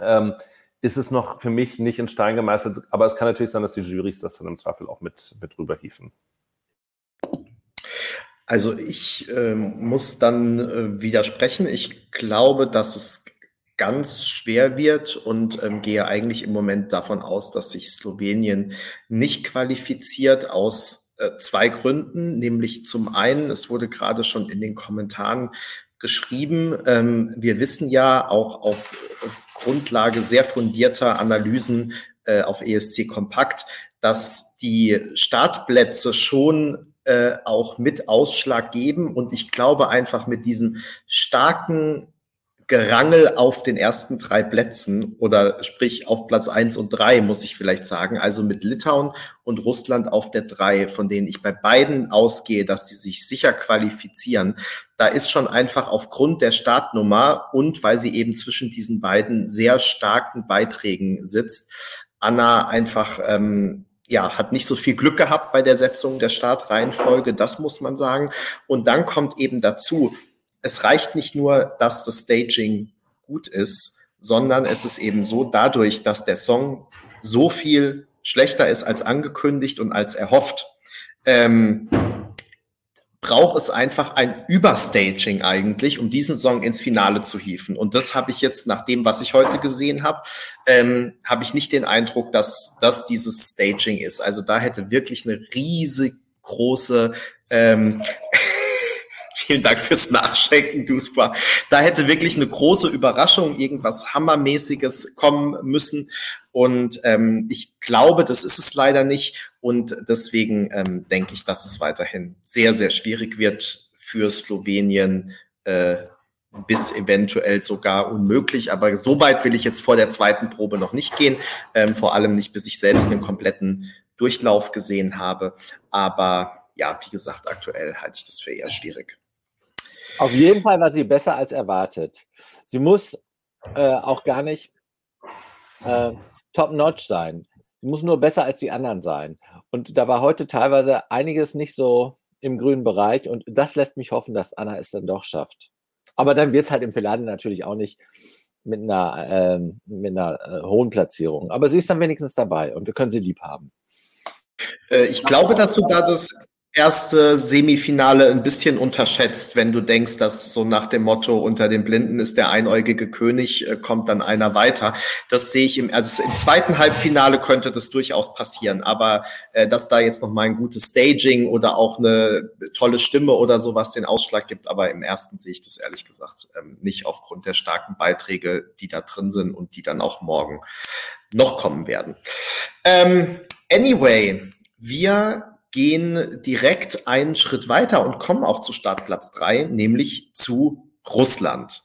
ähm, ist es noch für mich nicht in Stein gemeißelt, aber es kann natürlich sein, dass die Jurys das dann im Zweifel auch mit, mit rüberhiefen. Also ich äh, muss dann äh, widersprechen. Ich glaube, dass es ganz schwer wird und ähm, gehe eigentlich im Moment davon aus, dass sich Slowenien nicht qualifiziert aus äh, zwei Gründen. Nämlich zum einen, es wurde gerade schon in den Kommentaren geschrieben, ähm, wir wissen ja auch auf äh, Grundlage sehr fundierter Analysen äh, auf ESC Kompakt, dass die Startplätze schon äh, auch mit Ausschlag geben. Und ich glaube einfach mit diesem starken Gerangel auf den ersten drei Plätzen oder sprich auf Platz eins und drei, muss ich vielleicht sagen. Also mit Litauen und Russland auf der drei, von denen ich bei beiden ausgehe, dass die sich sicher qualifizieren. Da ist schon einfach aufgrund der Startnummer und weil sie eben zwischen diesen beiden sehr starken Beiträgen sitzt, Anna einfach ähm, ja, hat nicht so viel Glück gehabt bei der Setzung der Startreihenfolge, das muss man sagen. Und dann kommt eben dazu, es reicht nicht nur, dass das Staging gut ist, sondern es ist eben so, dadurch, dass der Song so viel schlechter ist als angekündigt und als erhofft, ähm, braucht es einfach ein Überstaging eigentlich, um diesen Song ins Finale zu hieven. Und das habe ich jetzt, nach dem, was ich heute gesehen habe, ähm, habe ich nicht den Eindruck, dass das dieses Staging ist. Also da hätte wirklich eine riesig große ähm, Vielen Dank fürs Nachschenken, Duspa. Da hätte wirklich eine große Überraschung, irgendwas Hammermäßiges kommen müssen. Und ähm, ich glaube, das ist es leider nicht. Und deswegen ähm, denke ich, dass es weiterhin sehr, sehr schwierig wird für Slowenien. Äh, bis eventuell sogar unmöglich. Aber so weit will ich jetzt vor der zweiten Probe noch nicht gehen. Ähm, vor allem nicht, bis ich selbst einen kompletten Durchlauf gesehen habe. Aber ja, wie gesagt, aktuell halte ich das für eher schwierig. Auf jeden Fall war sie besser als erwartet. Sie muss äh, auch gar nicht äh, top-notch sein. Sie muss nur besser als die anderen sein. Und da war heute teilweise einiges nicht so im grünen Bereich. Und das lässt mich hoffen, dass Anna es dann doch schafft. Aber dann wird es halt im Finale natürlich auch nicht mit einer, äh, mit einer äh, hohen Platzierung. Aber sie ist dann wenigstens dabei und wir können sie lieb haben. Äh, ich glaube, dass du da das erste Semifinale ein bisschen unterschätzt, wenn du denkst, dass so nach dem Motto unter den Blinden ist der einäugige König, äh, kommt dann einer weiter. Das sehe ich im, also im zweiten Halbfinale könnte das durchaus passieren, aber äh, dass da jetzt noch mal ein gutes Staging oder auch eine tolle Stimme oder sowas den Ausschlag gibt, aber im ersten sehe ich das ehrlich gesagt ähm, nicht aufgrund der starken Beiträge, die da drin sind und die dann auch morgen noch kommen werden. Ähm, anyway, wir gehen direkt einen Schritt weiter und kommen auch zu Startplatz drei, nämlich zu Russland.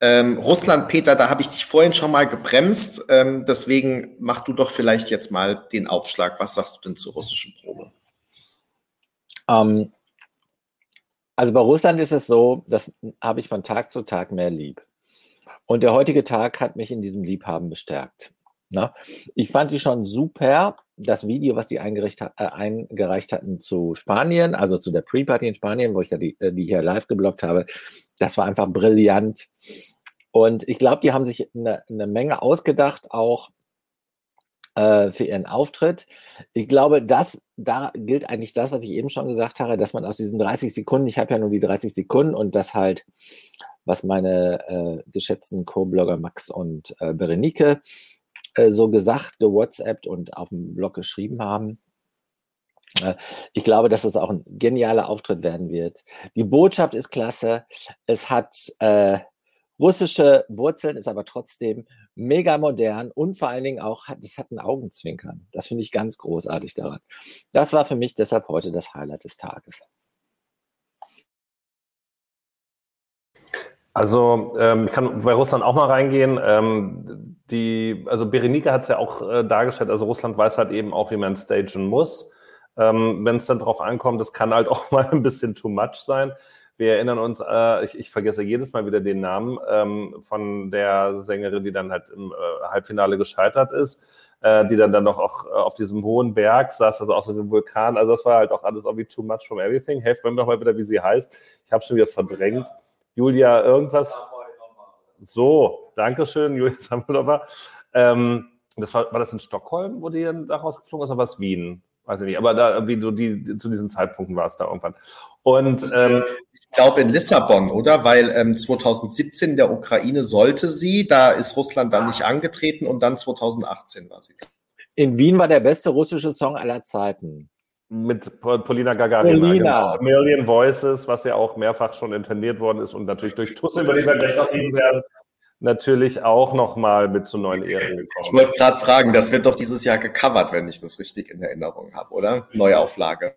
Ähm, Russland, Peter, da habe ich dich vorhin schon mal gebremst. Ähm, deswegen mach du doch vielleicht jetzt mal den Aufschlag. Was sagst du denn zur russischen Probe? Ähm, also bei Russland ist es so, das habe ich von Tag zu Tag mehr lieb. Und der heutige Tag hat mich in diesem Liebhaben bestärkt. Na? Ich fand die schon super. Das Video, was die eingereicht, äh, eingereicht hatten zu Spanien, also zu der Pre-Party in Spanien, wo ich ja die, äh, die hier live geblockt habe, das war einfach brillant. Und ich glaube, die haben sich eine, eine Menge ausgedacht, auch äh, für ihren Auftritt. Ich glaube, das, da gilt eigentlich das, was ich eben schon gesagt habe, dass man aus diesen 30 Sekunden, ich habe ja nur die 30 Sekunden und das halt, was meine äh, geschätzten Co-Blogger Max und äh, Berenike äh, so gesagt, gewhatsappt und auf dem Blog geschrieben haben. Äh, ich glaube, dass es auch ein genialer Auftritt werden wird. Die Botschaft ist klasse. Es hat äh, russische Wurzeln, ist aber trotzdem mega modern und vor allen Dingen auch, es hat ein Augenzwinkern. Das finde ich ganz großartig daran. Das war für mich deshalb heute das Highlight des Tages. Also ähm, ich kann bei Russland auch mal reingehen. Ähm, die, also Berenike hat es ja auch äh, dargestellt, also Russland weiß halt eben auch, wie man stagen muss. Ähm, Wenn es dann drauf ankommt, das kann halt auch mal ein bisschen too much sein. Wir erinnern uns, äh, ich, ich, vergesse jedes Mal wieder den Namen ähm, von der Sängerin, die dann halt im äh, Halbfinale gescheitert ist, äh, die dann dann noch auch äh, auf diesem hohen Berg saß, also auch so einem Vulkan. Also das war halt auch alles irgendwie too much from everything. Helft mir doch mal wieder, wie sie heißt. Ich habe schon wieder verdrängt. Julia, irgendwas. So, Dankeschön, Julia Sammelova. Ähm, das war, war das in Stockholm, wo die dann daraus geflogen ist, oder war es Wien? Weiß ich nicht, aber da irgendwie so die, zu diesen Zeitpunkten war es da irgendwann. Und ähm, ich glaube in Lissabon, oder? Weil ähm, 2017 in der Ukraine sollte sie, da ist Russland dann nicht angetreten und dann 2018 war sie. In Wien war der beste russische Song aller Zeiten. Mit Polina Gagarina. Polina. Genau. Million Voices, was ja auch mehrfach schon intendiert worden ist und natürlich durch Tusse, über die wir gleich noch reden werden, natürlich auch nochmal mit zu neuen Ehren gekommen. Ich wollte gerade fragen, das wird doch dieses Jahr gecovert, wenn ich das richtig in Erinnerung habe, oder? Neuauflage.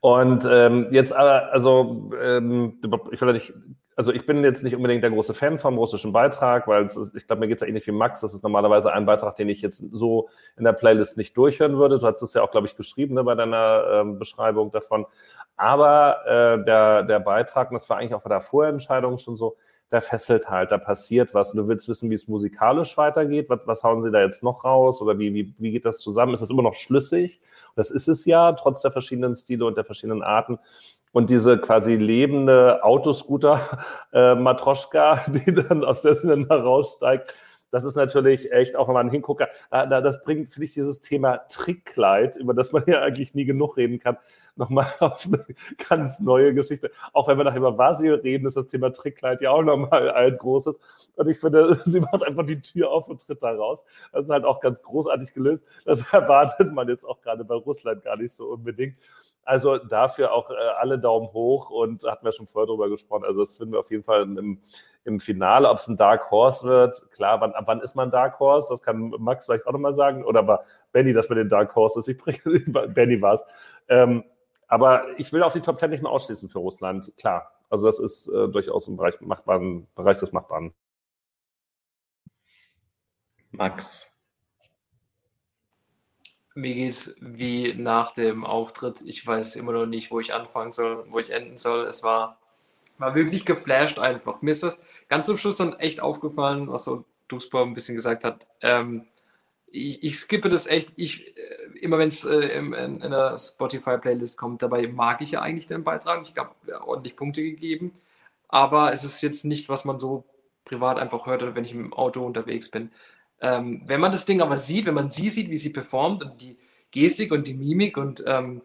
Und ähm, jetzt aber, also ähm, ich will nicht, also ich bin jetzt nicht unbedingt der große Fan vom russischen Beitrag, weil ist, ich glaube, mir geht es ja ähnlich wie Max. Das ist normalerweise ein Beitrag, den ich jetzt so in der Playlist nicht durchhören würde. Du hast es ja auch, glaube ich, geschrieben ne, bei deiner ähm, Beschreibung davon. Aber äh, der, der Beitrag, und das war eigentlich auch bei der Vorentscheidung schon so, der fesselt halt, da passiert was. Du willst wissen, wie es musikalisch weitergeht. Was, was hauen sie da jetzt noch raus? Oder wie, wie, wie geht das zusammen? Ist das immer noch schlüssig? Das ist es ja, trotz der verschiedenen Stile und der verschiedenen Arten. Und diese quasi lebende Autoscooter-Matroschka, äh, die dann aus der Sinne heraussteigt, das ist natürlich echt auch nochmal ein Hingucker. Das bringt, finde ich, dieses Thema Trickkleid, über das man ja eigentlich nie genug reden kann, nochmal auf eine ganz neue Geschichte. Auch wenn wir nachher über Vasil reden, ist das Thema Trickkleid ja auch nochmal ein großes. Und ich finde, sie macht einfach die Tür auf und tritt da raus. Das ist halt auch ganz großartig gelöst. Das erwartet man jetzt auch gerade bei Russland gar nicht so unbedingt. Also dafür auch äh, alle Daumen hoch und hatten wir schon vorher drüber gesprochen. Also das finden wir auf jeden Fall im, im Finale, ob es ein Dark Horse wird. Klar, wann, ab wann ist man Dark Horse? Das kann Max vielleicht auch nochmal sagen. Oder war Benny das mit den Dark Horses? Ich bringe, Benny war es. Ähm, aber ich will auch die Top Ten nicht mehr ausschließen für Russland. Klar, also das ist äh, durchaus im Bereich, machbaren, Bereich des Machbaren. Max mir geht's wie nach dem Auftritt. Ich weiß immer noch nicht, wo ich anfangen soll, wo ich enden soll. Es war, war wirklich geflasht einfach. Mir ist das ganz zum Schluss dann echt aufgefallen, was so Duxbau ein bisschen gesagt hat. Ähm, ich, ich, skippe das echt. Ich, äh, immer wenn es äh, in, in, der Spotify-Playlist kommt, dabei mag ich ja eigentlich den Beitrag. Ich habe ordentlich Punkte gegeben. Aber es ist jetzt nicht, was man so privat einfach hört oder wenn ich im Auto unterwegs bin. Ähm, wenn man das Ding aber sieht, wenn man sie sieht, wie sie performt und die Gestik und die Mimik und ähm,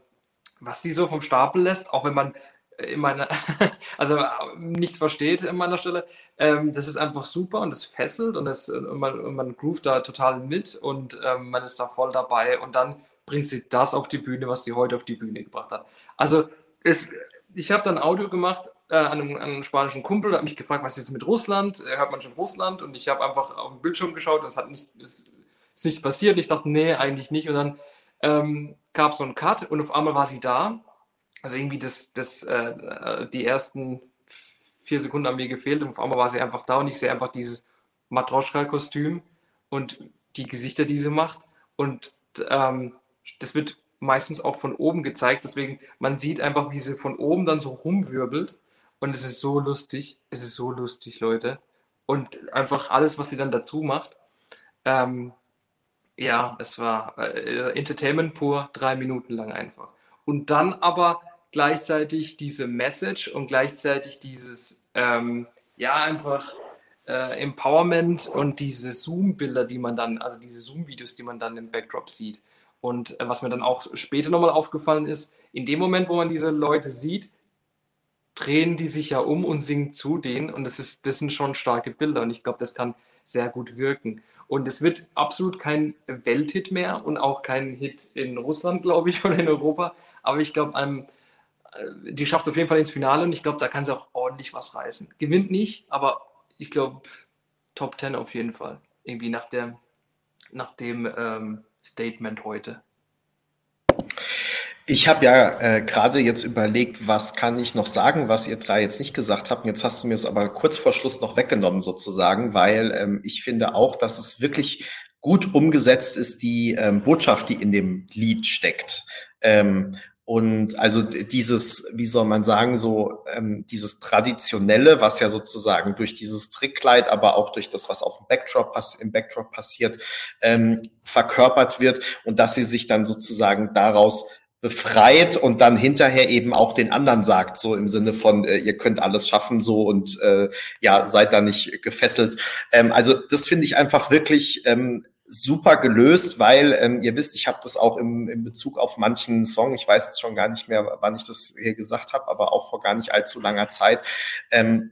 was die so vom Stapel lässt, auch wenn man in meiner, also äh, nichts versteht an meiner Stelle, ähm, das ist einfach super und es fesselt und, das, und, man, und man groovt da total mit und ähm, man ist da voll dabei und dann bringt sie das auf die Bühne, was sie heute auf die Bühne gebracht hat. Also es, ich habe dann Audio gemacht äh, an, einem, einem, spanischen Kumpel, hat mich gefragt, was ist mit Russland? Hört man schon Russland? Und ich habe einfach auf den Bildschirm geschaut und es hat nicht, es ist nichts passiert. Ich dachte, nee, eigentlich nicht. Und dann ähm, gab es so einen Cut und auf einmal war sie da. Also irgendwie das, das, äh, äh, die ersten vier Sekunden haben mir gefehlt und auf einmal war sie einfach da und ich sehe einfach dieses Matroschka-Kostüm und die Gesichter, die sie macht. Und ähm, das wird meistens auch von oben gezeigt. Deswegen, man sieht einfach, wie sie von oben dann so rumwirbelt. Und es ist so lustig. Es ist so lustig, Leute. Und einfach alles, was sie dann dazu macht. Ähm, ja, es war äh, Entertainment pur, drei Minuten lang einfach. Und dann aber gleichzeitig diese Message und gleichzeitig dieses, ähm, ja, einfach äh, Empowerment und diese Zoom-Bilder, die man dann, also diese Zoom-Videos, die man dann im Backdrop sieht. Und äh, was mir dann auch später nochmal aufgefallen ist, in dem Moment, wo man diese Leute sieht, drehen die sich ja um und singen zu denen. Und das, ist, das sind schon starke Bilder. Und ich glaube, das kann sehr gut wirken. Und es wird absolut kein Welthit mehr und auch kein Hit in Russland, glaube ich, oder in Europa. Aber ich glaube, ähm, die schafft es auf jeden Fall ins Finale und ich glaube, da kann sie auch ordentlich was reißen. Gewinnt nicht, aber ich glaube, Top 10 auf jeden Fall. Irgendwie nach, der, nach dem ähm, Statement heute? Ich habe ja äh, gerade jetzt überlegt, was kann ich noch sagen, was ihr drei jetzt nicht gesagt habt. Jetzt hast du mir es aber kurz vor Schluss noch weggenommen sozusagen, weil ähm, ich finde auch, dass es wirklich gut umgesetzt ist, die ähm, Botschaft, die in dem Lied steckt. Ähm, Und also dieses, wie soll man sagen, so ähm, dieses traditionelle, was ja sozusagen durch dieses Trickkleid, aber auch durch das, was auf dem Backdrop, im Backdrop passiert, ähm, verkörpert wird und dass sie sich dann sozusagen daraus befreit und dann hinterher eben auch den anderen sagt, so im Sinne von, äh, ihr könnt alles schaffen so und äh, ja, seid da nicht gefesselt. Ähm, also das finde ich einfach wirklich ähm, super gelöst, weil ähm, ihr wisst, ich habe das auch im, im Bezug auf manchen Song, ich weiß jetzt schon gar nicht mehr, wann ich das hier gesagt habe, aber auch vor gar nicht allzu langer Zeit, ähm,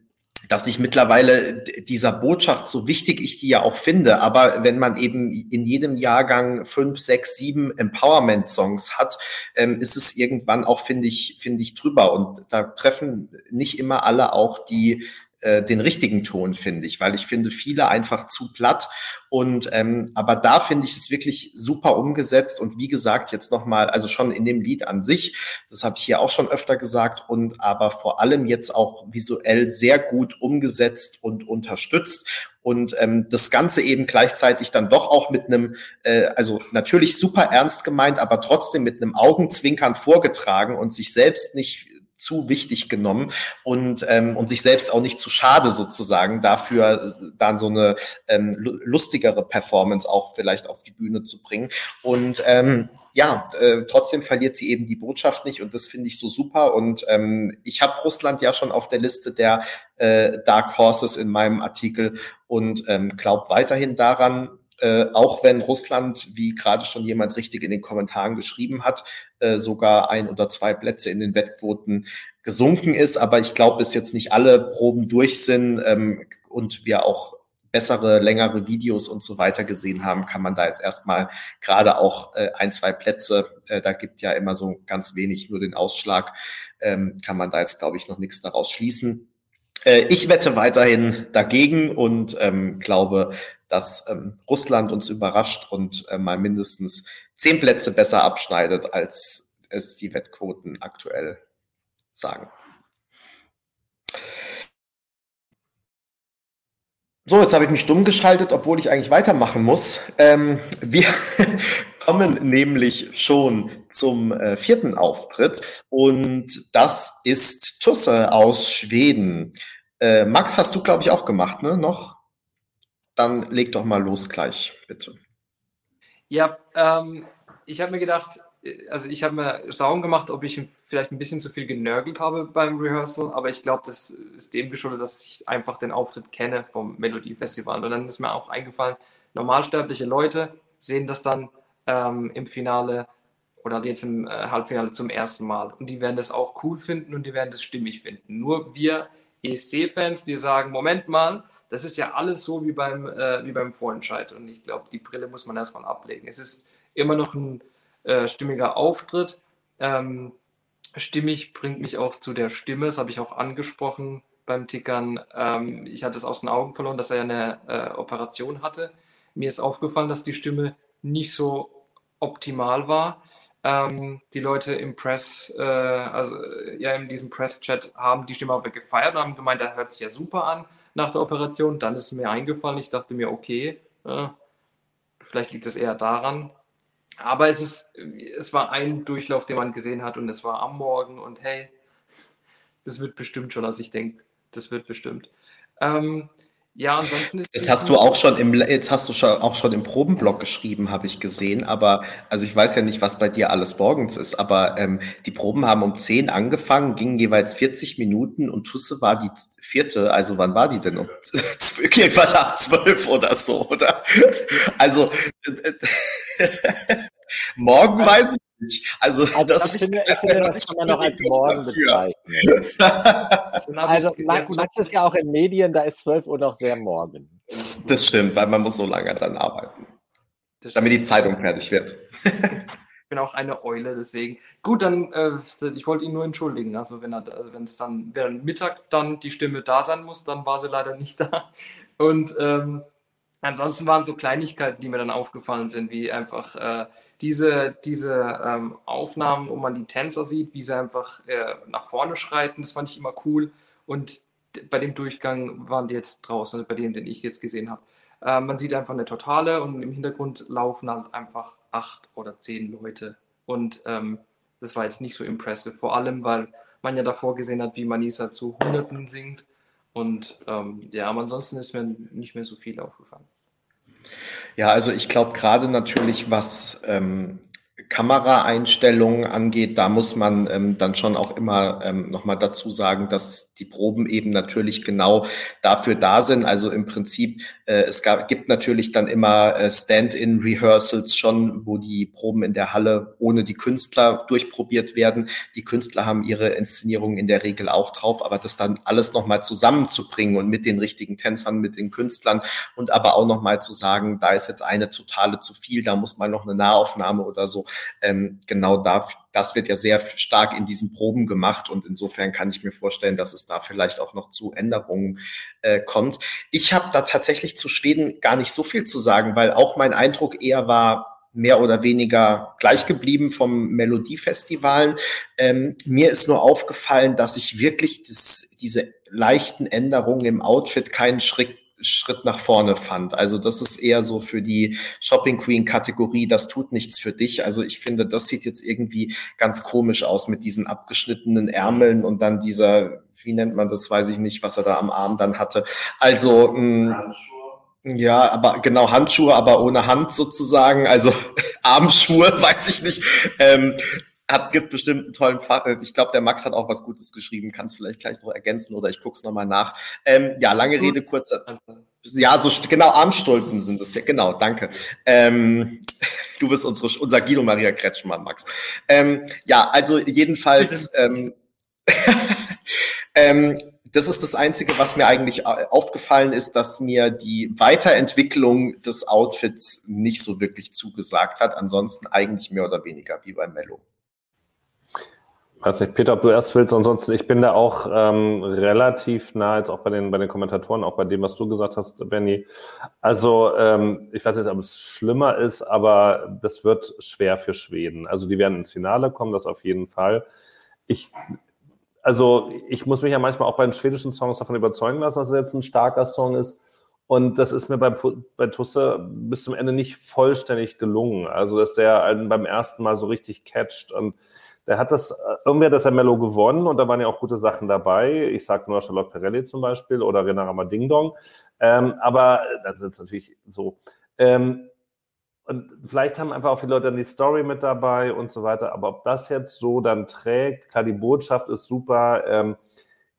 dass ich mittlerweile dieser Botschaft, so wichtig ich die ja auch finde, aber wenn man eben in jedem Jahrgang fünf, sechs, sieben Empowerment-Songs hat, ähm, ist es irgendwann auch, finde ich, finde ich drüber. Und da treffen nicht immer alle auch die äh, den richtigen Ton, finde ich, weil ich finde viele einfach zu platt. Und ähm, aber da finde ich es wirklich super umgesetzt und wie gesagt, jetzt nochmal, also schon in dem Lied an sich, das habe ich hier auch schon öfter gesagt, und aber vor allem jetzt auch visuell sehr gut umgesetzt und unterstützt und ähm, das Ganze eben gleichzeitig dann doch auch mit einem, äh, also natürlich super ernst gemeint, aber trotzdem mit einem Augenzwinkern vorgetragen und sich selbst nicht zu wichtig genommen und, ähm, und sich selbst auch nicht zu schade sozusagen dafür, dann so eine ähm, lustigere Performance auch vielleicht auf die Bühne zu bringen. Und ähm, ja, äh, trotzdem verliert sie eben die Botschaft nicht und das finde ich so super. Und ähm, ich habe Russland ja schon auf der Liste der äh, Dark Horses in meinem Artikel und ähm, glaube weiterhin daran, äh, auch wenn Russland, wie gerade schon jemand richtig in den Kommentaren geschrieben hat, äh, sogar ein oder zwei Plätze in den Wettquoten gesunken ist. Aber ich glaube, bis jetzt nicht alle Proben durch sind ähm, und wir auch bessere, längere Videos und so weiter gesehen haben, kann man da jetzt erstmal gerade auch äh, ein, zwei Plätze, äh, da gibt ja immer so ganz wenig nur den Ausschlag, ähm, kann man da jetzt, glaube ich, noch nichts daraus schließen. Äh, ich wette weiterhin dagegen und ähm, glaube, dass ähm, Russland uns überrascht und äh, mal mindestens zehn Plätze besser abschneidet, als es die Wettquoten aktuell sagen. So, jetzt habe ich mich stumm geschaltet, obwohl ich eigentlich weitermachen muss. Ähm, wir kommen nämlich schon zum äh, vierten Auftritt und das ist Tusse aus Schweden. Äh, Max, hast du, glaube ich, auch gemacht, ne? Noch? Dann leg doch mal los gleich, bitte. Ja, ähm, ich habe mir gedacht, also ich habe mir Sorgen gemacht, ob ich vielleicht ein bisschen zu viel genörgelt habe beim Rehearsal, aber ich glaube, das ist dem geschuldet, dass ich einfach den Auftritt kenne vom Melodiefestival. Und dann ist mir auch eingefallen, normalsterbliche Leute sehen das dann ähm, im Finale oder jetzt im äh, Halbfinale zum ersten Mal. Und die werden das auch cool finden und die werden das stimmig finden. Nur wir ESC-Fans, wir sagen, Moment mal, das ist ja alles so wie beim, äh, wie beim Vorentscheid. Und ich glaube, die Brille muss man erstmal ablegen. Es ist immer noch ein äh, stimmiger Auftritt. Ähm, stimmig bringt mich auch zu der Stimme, das habe ich auch angesprochen beim Tickern. Ähm, ich hatte es aus den Augen verloren, dass er eine äh, Operation hatte. Mir ist aufgefallen, dass die Stimme nicht so optimal war. Ähm, die Leute im Press, äh, also ja, in diesem Press-Chat haben die Stimme aber gefeiert und haben gemeint, das hört sich ja super an nach der Operation. Dann ist es mir eingefallen. Ich dachte mir, okay, äh, vielleicht liegt es eher daran. Aber es, ist, es war ein Durchlauf, den man gesehen hat und es war am Morgen und hey, das wird bestimmt schon. Also ich denke, das wird bestimmt. Ähm, ja, ansonsten ist. Das hast du auch schon im, jetzt hast du schon, auch schon im Probenblock geschrieben, habe ich gesehen. Aber, also ich weiß ja nicht, was bei dir alles morgens ist, aber ähm, die Proben haben um 10 angefangen, gingen jeweils 40 Minuten und Tusse war die vierte. Also wann war die denn? Um irgendwann nach 12 oder so, oder? Also, morgen weiß ich nicht. Also, also das, das finde, ich finde, das kann man noch als morgen bezeichnen. also Max ist ja auch in Medien, da ist 12 Uhr noch sehr morgen. Das stimmt, weil man muss so lange dann arbeiten, damit die Zeitung fertig wird. ich bin auch eine Eule, deswegen. Gut, dann, äh, ich wollte ihn nur entschuldigen. Also wenn also es dann während Mittag dann die Stimme da sein muss, dann war sie leider nicht da. Und ähm, ansonsten waren so Kleinigkeiten, die mir dann aufgefallen sind, wie einfach äh, diese, diese ähm, Aufnahmen, wo man die Tänzer sieht, wie sie einfach äh, nach vorne schreiten, das fand ich immer cool. Und bei dem Durchgang waren die jetzt draußen, also bei dem, den ich jetzt gesehen habe. Äh, man sieht einfach eine Totale und im Hintergrund laufen halt einfach acht oder zehn Leute. Und ähm, das war jetzt nicht so impressive. Vor allem, weil man ja davor gesehen hat, wie Manisa zu Hunderten singt. Und ähm, ja, aber ansonsten ist mir nicht mehr so viel aufgefallen. Ja, also ich glaube gerade natürlich, was ähm, Kameraeinstellungen angeht, da muss man ähm, dann schon auch immer ähm, nochmal dazu sagen, dass die Proben eben natürlich genau dafür da sind. Also im Prinzip, äh, es gab, gibt natürlich dann immer äh, Stand-in-Rehearsals schon, wo die Proben in der Halle ohne die Künstler durchprobiert werden. Die Künstler haben ihre Inszenierungen in der Regel auch drauf, aber das dann alles nochmal zusammenzubringen und mit den richtigen Tänzern, mit den Künstlern und aber auch nochmal zu sagen, da ist jetzt eine totale zu viel, da muss man noch eine Nahaufnahme oder so ähm, genau da, das wird ja sehr stark in diesen Proben gemacht und insofern kann ich mir vorstellen, dass es da vielleicht auch noch zu Änderungen äh, kommt. Ich habe da tatsächlich zu Schweden gar nicht so viel zu sagen, weil auch mein Eindruck eher war, mehr oder weniger gleich geblieben vom Melodiefestivalen. Ähm, mir ist nur aufgefallen, dass ich wirklich das, diese leichten Änderungen im Outfit keinen Schritt Schritt nach vorne fand. Also das ist eher so für die Shopping Queen Kategorie, das tut nichts für dich. Also ich finde, das sieht jetzt irgendwie ganz komisch aus mit diesen abgeschnittenen Ärmeln und dann dieser, wie nennt man das, weiß ich nicht, was er da am Arm dann hatte. Also mh, ja, aber genau Handschuhe, aber ohne Hand sozusagen, also Armschuhe, weiß ich nicht. Ähm, hat, gibt bestimmt einen tollen Fach. Ich glaube, der Max hat auch was Gutes geschrieben. Kann es vielleicht gleich noch ergänzen oder ich gucke es nochmal nach. Ähm, ja, lange Rede, kurzer. Ja, so genau, Armstulpen sind es ja. Genau, danke. Ähm, du bist unsere, unser Guido Maria Kretschmann, Max. Ähm, ja, also jedenfalls. Ähm, ähm, das ist das Einzige, was mir eigentlich aufgefallen ist, dass mir die Weiterentwicklung des Outfits nicht so wirklich zugesagt hat. Ansonsten eigentlich mehr oder weniger wie bei Mello weiß nicht, Peter, ob du erst willst, ansonsten, ich bin da auch ähm, relativ nah, jetzt auch bei den, bei den Kommentatoren, auch bei dem, was du gesagt hast, Benny. Also, ähm, ich weiß nicht, ob es schlimmer ist, aber das wird schwer für Schweden. Also, die werden ins Finale kommen, das auf jeden Fall. Ich, also, ich muss mich ja manchmal auch bei den schwedischen Songs davon überzeugen lassen, dass es jetzt ein starker Song ist. Und das ist mir bei, bei Tusse bis zum Ende nicht vollständig gelungen. Also, dass der einen beim ersten Mal so richtig catcht und der hat das, äh, irgendwie hat das Mello gewonnen und da waren ja auch gute Sachen dabei. Ich sage nur Charlotte Perelli zum Beispiel oder Renarama Ding Dong. Ähm, aber äh, das ist natürlich so. Ähm, und vielleicht haben einfach auch viele Leute dann die Story mit dabei und so weiter. Aber ob das jetzt so dann trägt, klar, die Botschaft ist super. Ähm,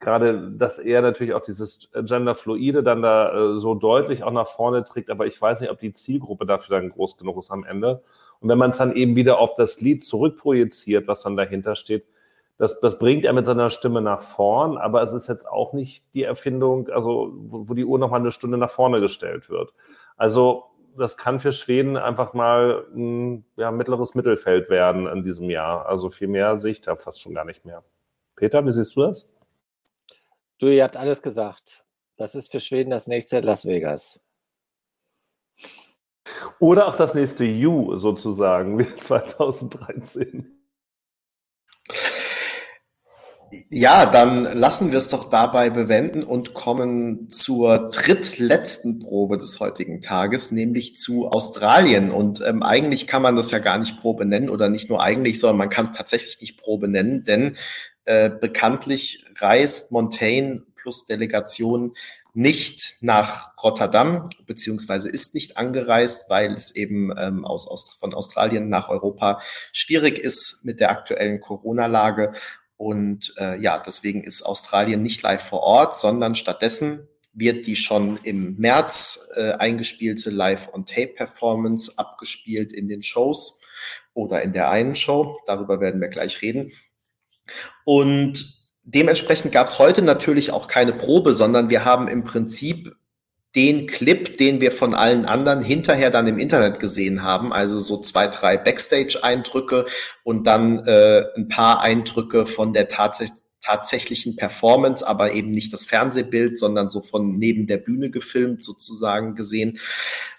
gerade, dass er natürlich auch dieses Genderfluide dann da äh, so deutlich auch nach vorne trägt. Aber ich weiß nicht, ob die Zielgruppe dafür dann groß genug ist am Ende. Und wenn man es dann eben wieder auf das Lied zurückprojiziert, was dann dahinter steht, das, das bringt er mit seiner Stimme nach vorn, aber es ist jetzt auch nicht die Erfindung, also wo, wo die Uhr nochmal eine Stunde nach vorne gestellt wird. Also das kann für Schweden einfach mal ein ja, mittleres Mittelfeld werden in diesem Jahr. Also viel mehr sehe ich da fast schon gar nicht mehr. Peter, wie siehst du das? Du, ihr habt alles gesagt. Das ist für Schweden das nächste Las Vegas. Oder auch das nächste You sozusagen, wie 2013. Ja, dann lassen wir es doch dabei bewenden und kommen zur drittletzten Probe des heutigen Tages, nämlich zu Australien. Und ähm, eigentlich kann man das ja gar nicht Probe nennen oder nicht nur eigentlich, sondern man kann es tatsächlich nicht Probe nennen, denn äh, bekanntlich reist Montaigne plus Delegation nicht nach Rotterdam, beziehungsweise ist nicht angereist, weil es eben ähm, aus, aus, von Australien nach Europa schwierig ist mit der aktuellen Corona-Lage. Und äh, ja, deswegen ist Australien nicht live vor Ort, sondern stattdessen wird die schon im März äh, eingespielte Live-on-Tape-Performance abgespielt in den Shows oder in der einen Show. Darüber werden wir gleich reden. Und dementsprechend gab es heute natürlich auch keine Probe, sondern wir haben im Prinzip den Clip, den wir von allen anderen hinterher dann im Internet gesehen haben, also so zwei, drei Backstage-Eindrücke und dann äh, ein paar Eindrücke von der tatsächlich tatsächlichen Performance, aber eben nicht das Fernsehbild, sondern so von neben der Bühne gefilmt sozusagen gesehen.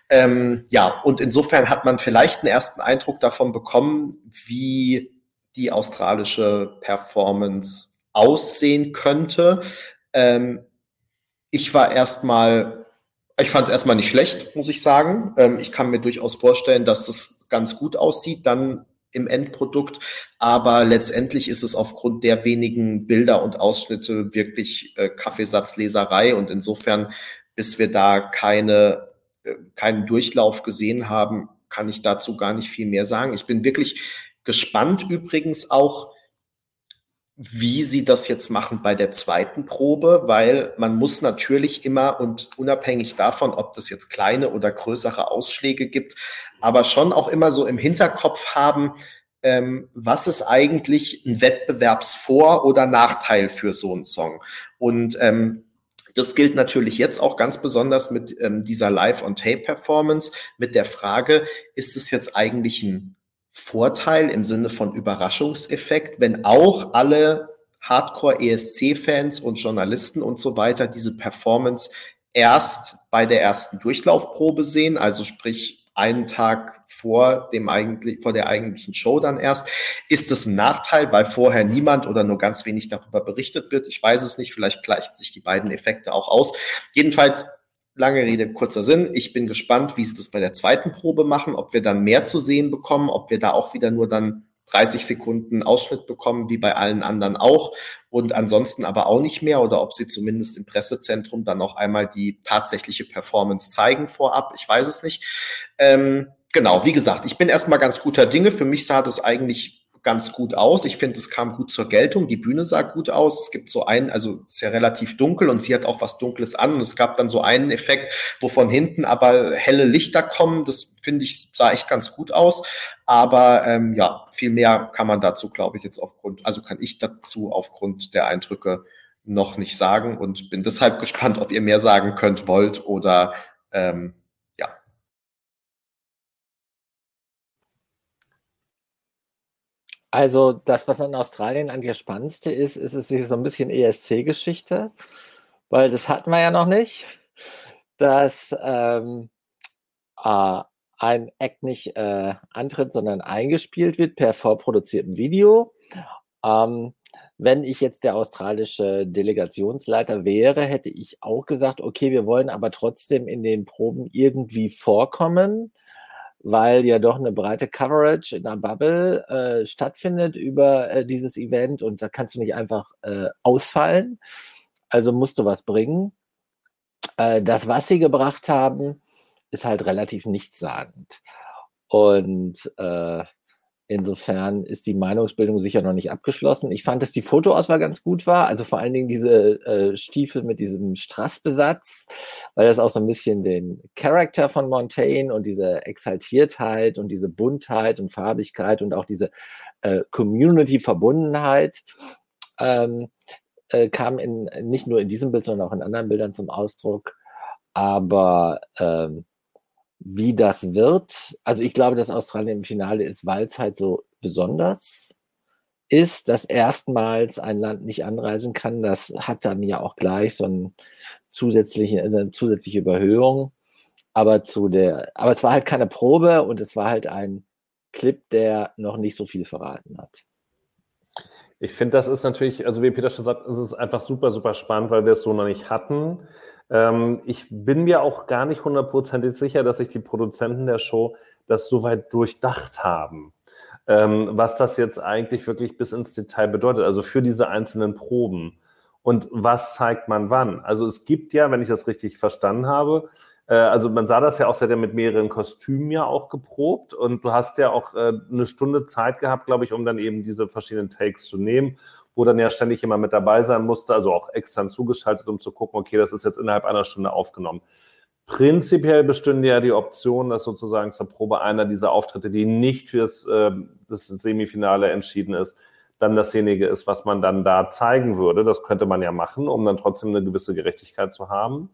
Ähm, ja, und insofern hat man vielleicht einen ersten Eindruck davon bekommen, wie die australische Performance aussehen könnte. Ähm, ich war erstmal, ich fand es erstmal nicht schlecht, muss ich sagen. Ähm, ich kann mir durchaus vorstellen, dass das ganz gut aussieht. Dann im Endprodukt. Aber letztendlich ist es aufgrund der wenigen Bilder und Ausschnitte wirklich äh, Kaffeesatzleserei. Und insofern, bis wir da keine, äh, keinen Durchlauf gesehen haben, kann ich dazu gar nicht viel mehr sagen. Ich bin wirklich gespannt übrigens auch, wie sie das jetzt machen bei der zweiten Probe, weil man muss natürlich immer und unabhängig davon, ob das jetzt kleine oder größere Ausschläge gibt, aber schon auch immer so im Hinterkopf haben, ähm, was ist eigentlich ein Wettbewerbsvor- oder Nachteil für so einen Song? Und ähm, das gilt natürlich jetzt auch ganz besonders mit ähm, dieser Live-on-Tape-Performance, mit der Frage, ist es jetzt eigentlich ein Vorteil im Sinne von Überraschungseffekt, wenn auch alle Hardcore-ESC-Fans und Journalisten und so weiter diese Performance erst bei der ersten Durchlaufprobe sehen, also sprich einen Tag vor dem eigentlich, vor der eigentlichen Show dann erst. Ist das ein Nachteil, weil vorher niemand oder nur ganz wenig darüber berichtet wird? Ich weiß es nicht. Vielleicht gleichen sich die beiden Effekte auch aus. Jedenfalls lange Rede, kurzer Sinn. Ich bin gespannt, wie sie das bei der zweiten Probe machen, ob wir dann mehr zu sehen bekommen, ob wir da auch wieder nur dann 30 Sekunden Ausschnitt bekommen, wie bei allen anderen auch. Und ansonsten aber auch nicht mehr oder ob sie zumindest im Pressezentrum dann auch einmal die tatsächliche Performance zeigen vorab. Ich weiß es nicht. Ähm, genau, wie gesagt, ich bin erstmal ganz guter Dinge. Für mich sah das eigentlich ganz gut aus. Ich finde, es kam gut zur Geltung. Die Bühne sah gut aus. Es gibt so einen, also ist ja relativ dunkel und sie hat auch was Dunkles an. Und es gab dann so einen Effekt, wo von hinten aber helle Lichter kommen. Das finde ich, sah echt ganz gut aus. Aber ähm, ja, viel mehr kann man dazu, glaube ich, jetzt aufgrund, also kann ich dazu aufgrund der Eindrücke noch nicht sagen und bin deshalb gespannt, ob ihr mehr sagen könnt, wollt oder ähm, Also das, was an Australien an der spannendste ist, ist es so ein bisschen ESC-Geschichte, weil das hatten wir ja noch nicht, dass ähm, äh, ein Act nicht äh, antritt, sondern eingespielt wird per vorproduziertem Video. Ähm, wenn ich jetzt der australische Delegationsleiter wäre, hätte ich auch gesagt, okay, wir wollen aber trotzdem in den Proben irgendwie vorkommen weil ja doch eine breite Coverage in der Bubble äh, stattfindet über äh, dieses Event und da kannst du nicht einfach äh, ausfallen. Also musst du was bringen. Äh, das, was sie gebracht haben, ist halt relativ nichtssagend. Und äh, Insofern ist die Meinungsbildung sicher noch nicht abgeschlossen. Ich fand, dass die Fotoauswahl ganz gut war. Also vor allen Dingen diese äh, Stiefel mit diesem Strassbesatz, weil das auch so ein bisschen den Charakter von Montaigne und diese Exaltiertheit und diese Buntheit und Farbigkeit und auch diese äh, Community-Verbundenheit ähm, äh, kam in, nicht nur in diesem Bild, sondern auch in anderen Bildern zum Ausdruck. Aber ähm, wie das wird. Also ich glaube, dass Australien im Finale ist, weil es halt so besonders ist, dass erstmals ein Land nicht anreisen kann. Das hat dann ja auch gleich so eine zusätzliche, eine zusätzliche Überhöhung. Aber zu der, aber es war halt keine Probe und es war halt ein Clip, der noch nicht so viel verraten hat. Ich finde, das ist natürlich, also wie Peter schon sagt, es ist einfach super, super spannend, weil wir es so noch nicht hatten. Ähm, ich bin mir auch gar nicht hundertprozentig sicher, dass sich die Produzenten der Show das soweit durchdacht haben. Ähm, was das jetzt eigentlich wirklich bis ins Detail bedeutet, also für diese einzelnen Proben. Und was zeigt man wann? Also es gibt ja, wenn ich das richtig verstanden habe, äh, also man sah das ja auch, sie hat ja mit mehreren Kostümen ja auch geprobt und du hast ja auch äh, eine Stunde Zeit gehabt, glaube ich, um dann eben diese verschiedenen Takes zu nehmen wo dann ja ständig jemand mit dabei sein musste, also auch extern zugeschaltet, um zu gucken, okay, das ist jetzt innerhalb einer Stunde aufgenommen. Prinzipiell bestünde ja die Option, dass sozusagen zur Probe einer dieser Auftritte, die nicht fürs äh, das Semifinale entschieden ist, dann dasjenige ist, was man dann da zeigen würde. Das könnte man ja machen, um dann trotzdem eine gewisse Gerechtigkeit zu haben.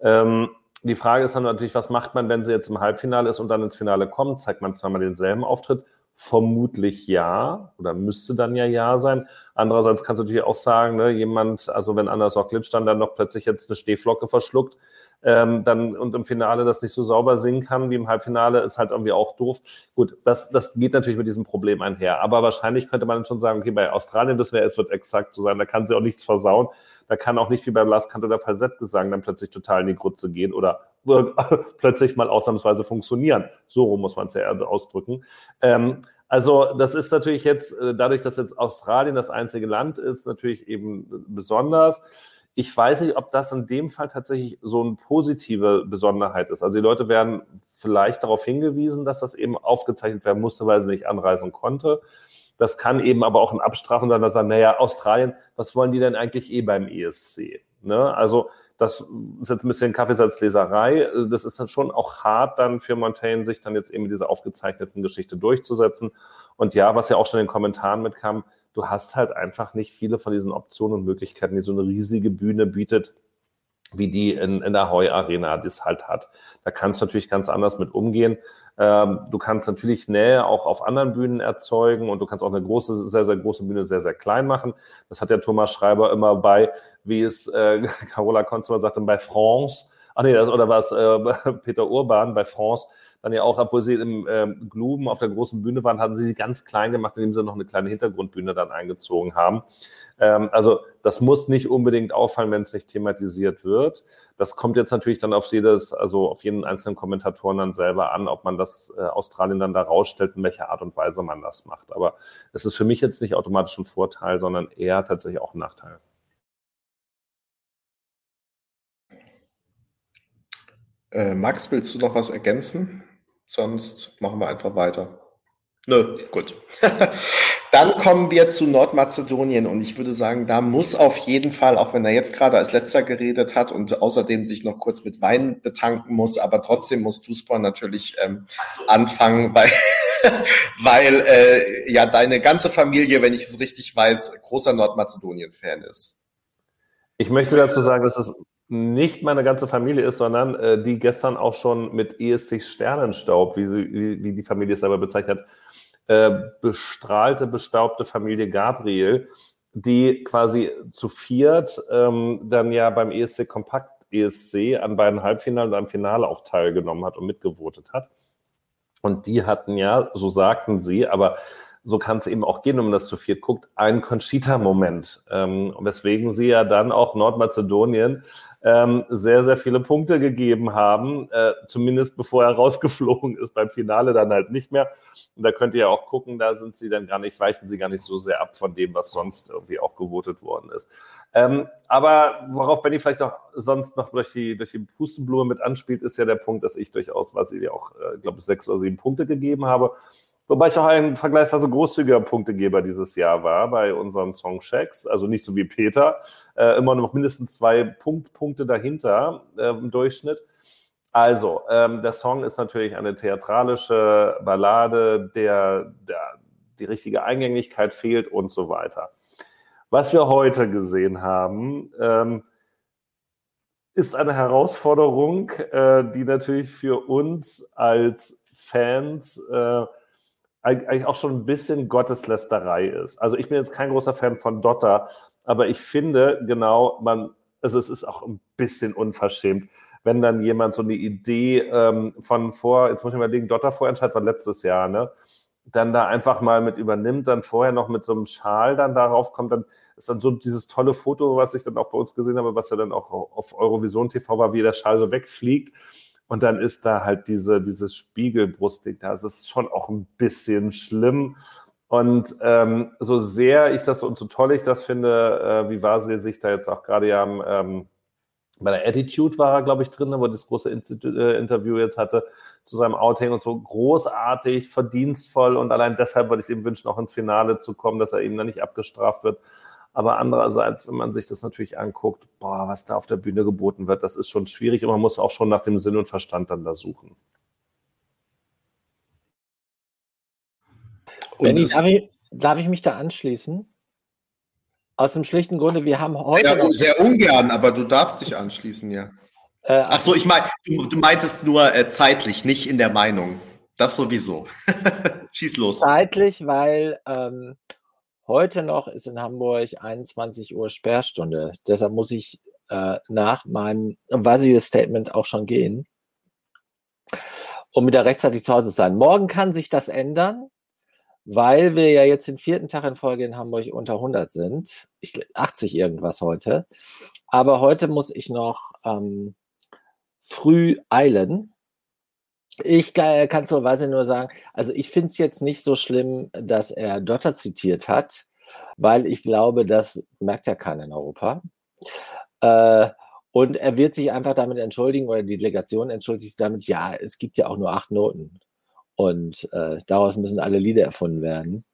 Ähm, die Frage ist dann natürlich, was macht man, wenn sie jetzt im Halbfinale ist und dann ins Finale kommt? Zeigt man zweimal denselben Auftritt Vermutlich ja oder müsste dann ja ja sein. Andererseits kannst du natürlich auch sagen, ne, jemand, also wenn Anders Ocklic dann, dann noch plötzlich jetzt eine Stehflocke verschluckt, ähm, dann und im Finale das nicht so sauber singen kann wie im Halbfinale, ist halt irgendwie auch doof. Gut, das, das geht natürlich mit diesem Problem einher. Aber wahrscheinlich könnte man schon sagen, okay, bei Australien wissen wir, es wird exakt so sein, da kann sie auch nichts versauen. Da kann auch nicht wie beim Last Kant oder Falsettgesang dann plötzlich total in die Grütze gehen oder plötzlich mal ausnahmsweise funktionieren. So rum muss man es ja ausdrücken. Ähm, Also das ist natürlich jetzt, äh, dadurch, dass jetzt Australien das einzige Land ist, natürlich eben besonders. Ich weiß nicht, ob das in dem Fall tatsächlich so eine positive Besonderheit ist. Also die Leute werden vielleicht darauf hingewiesen, dass das eben aufgezeichnet werden musste, weil sie nicht anreisen konnte. Das kann eben aber auch ein Abstrafen sein, dass sagen, naja, Australien, was wollen die denn eigentlich eh beim ESC? Ne? Also das ist jetzt ein bisschen Kaffeesatzleserei. Das ist dann schon auch hart dann für Montaigne, sich dann jetzt eben mit dieser aufgezeichneten Geschichte durchzusetzen. Und ja, was ja auch schon in den Kommentaren mitkam, du hast halt einfach nicht viele von diesen Optionen und Möglichkeiten, die so eine riesige Bühne bietet, wie die in, in der Heu Arena das halt hat. Da kannst du natürlich ganz anders mit umgehen. Ähm, du kannst natürlich Nähe auch auf anderen Bühnen erzeugen und du kannst auch eine große, sehr, sehr große Bühne sehr, sehr klein machen. Das hat der Thomas Schreiber immer bei, wie es äh, Carola Konzmer sagte, bei France. Ach nee, das, oder war es äh, Peter Urban bei France, dann ja auch, obwohl sie im ähm, Gluben auf der großen Bühne waren, hatten sie sie ganz klein gemacht, indem sie noch eine kleine Hintergrundbühne dann eingezogen haben. Ähm, also das muss nicht unbedingt auffallen, wenn es nicht thematisiert wird. Das kommt jetzt natürlich dann auf jedes, also auf jeden einzelnen Kommentatoren dann selber an, ob man das äh, Australien dann da rausstellt, in welcher Art und Weise man das macht. Aber es ist für mich jetzt nicht automatisch ein Vorteil, sondern eher tatsächlich auch ein Nachteil. Äh, Max, willst du noch was ergänzen? Sonst machen wir einfach weiter. Nö, gut. Dann kommen wir zu Nordmazedonien und ich würde sagen, da muss auf jeden Fall, auch wenn er jetzt gerade als letzter geredet hat und außerdem sich noch kurz mit Wein betanken muss, aber trotzdem muss Duspor natürlich ähm, anfangen, weil, weil äh, ja deine ganze Familie, wenn ich es richtig weiß, großer Nordmazedonien-Fan ist. Ich möchte dazu sagen, dass es nicht meine ganze Familie ist, sondern äh, die gestern auch schon mit ESC Sternenstaub, wie, sie, wie, wie die Familie es selber bezeichnet äh, bestrahlte, bestaubte Familie Gabriel, die quasi zu viert ähm, dann ja beim ESC Kompakt ESC an beiden Halbfinalen und am Finale auch teilgenommen hat und mitgevotet hat. Und die hatten ja, so sagten sie, aber so kann es eben auch gehen, wenn man das zu viert guckt, einen Conchita-Moment. Ähm, weswegen sie ja dann auch Nordmazedonien ähm, sehr, sehr viele Punkte gegeben haben, äh, zumindest bevor er rausgeflogen ist, beim Finale dann halt nicht mehr. Und da könnt ihr ja auch gucken, da sind sie dann gar nicht, weichen sie gar nicht so sehr ab von dem, was sonst irgendwie auch gewotet worden ist. Ähm, aber worauf Benny vielleicht auch sonst noch durch die, durch die Pustenblume mit anspielt, ist ja der Punkt, dass ich durchaus, was ich ja auch, äh, glaube ich, sechs oder sieben Punkte gegeben habe. Wobei ich auch ein vergleichsweise großzügiger Punktegeber dieses Jahr war bei unseren Songchecks. Also nicht so wie Peter. Äh, immer noch mindestens zwei Punkt, Punkte dahinter äh, im Durchschnitt. Also, ähm, der Song ist natürlich eine theatralische Ballade, der, der die richtige Eingängigkeit fehlt und so weiter. Was wir heute gesehen haben, ähm, ist eine Herausforderung, äh, die natürlich für uns als Fans äh, eigentlich auch schon ein bisschen Gotteslästerei ist. Also ich bin jetzt kein großer Fan von Dotter, aber ich finde genau, man, also es ist auch ein bisschen unverschämt, wenn dann jemand so eine Idee ähm, von vor, jetzt muss ich mal überlegen, Dotter vorentscheid war letztes Jahr, ne? Dann da einfach mal mit übernimmt, dann vorher noch mit so einem Schal dann darauf kommt, dann ist dann so dieses tolle Foto, was ich dann auch bei uns gesehen habe, was ja dann auch auf Eurovision TV war, wie der Schal so wegfliegt und dann ist da halt diese, dieses Spiegelbrustig da. Es ist schon auch ein bisschen schlimm. Und ähm, so sehr ich das und so toll ich das finde, äh, wie war sie sich da jetzt auch gerade ja ähm, bei der Attitude war er, glaube ich, drin, wo das große äh, Interview jetzt hatte zu seinem Outing und so großartig, verdienstvoll und allein deshalb würde ich es ihm wünschen, auch ins Finale zu kommen, dass er eben dann nicht abgestraft wird. Aber andererseits, wenn man sich das natürlich anguckt, boah, was da auf der Bühne geboten wird, das ist schon schwierig und man muss auch schon nach dem Sinn und Verstand dann da suchen. Benny, darf ich, darf ich mich da anschließen? Aus dem schlichten Grunde, wir haben heute. Sehr, sehr ungern, aber du darfst dich anschließen, ja. Äh, Ach so, ich meine, du, du, meintest nur äh, zeitlich, nicht in der Meinung. Das sowieso. Schieß los. Zeitlich, weil ähm, Heute noch ist in Hamburg 21 Uhr Sperrstunde. Deshalb muss ich äh, nach meinem Vasio-Statement auch schon gehen, um wieder rechtzeitig zu Hause zu sein. Morgen kann sich das ändern, weil wir ja jetzt den vierten Tag in Folge in Hamburg unter 100 sind. Ich, 80 irgendwas heute. Aber heute muss ich noch ähm, früh eilen Ich kann zur Weise nur sagen, also ich finde es jetzt nicht so schlimm, dass er Dotter zitiert hat, weil ich glaube, das merkt ja keiner in Europa. Äh, und er wird sich einfach damit entschuldigen oder die Delegation entschuldigt sich damit, ja, es gibt ja auch nur acht Noten. Und äh, daraus müssen alle Lieder erfunden werden.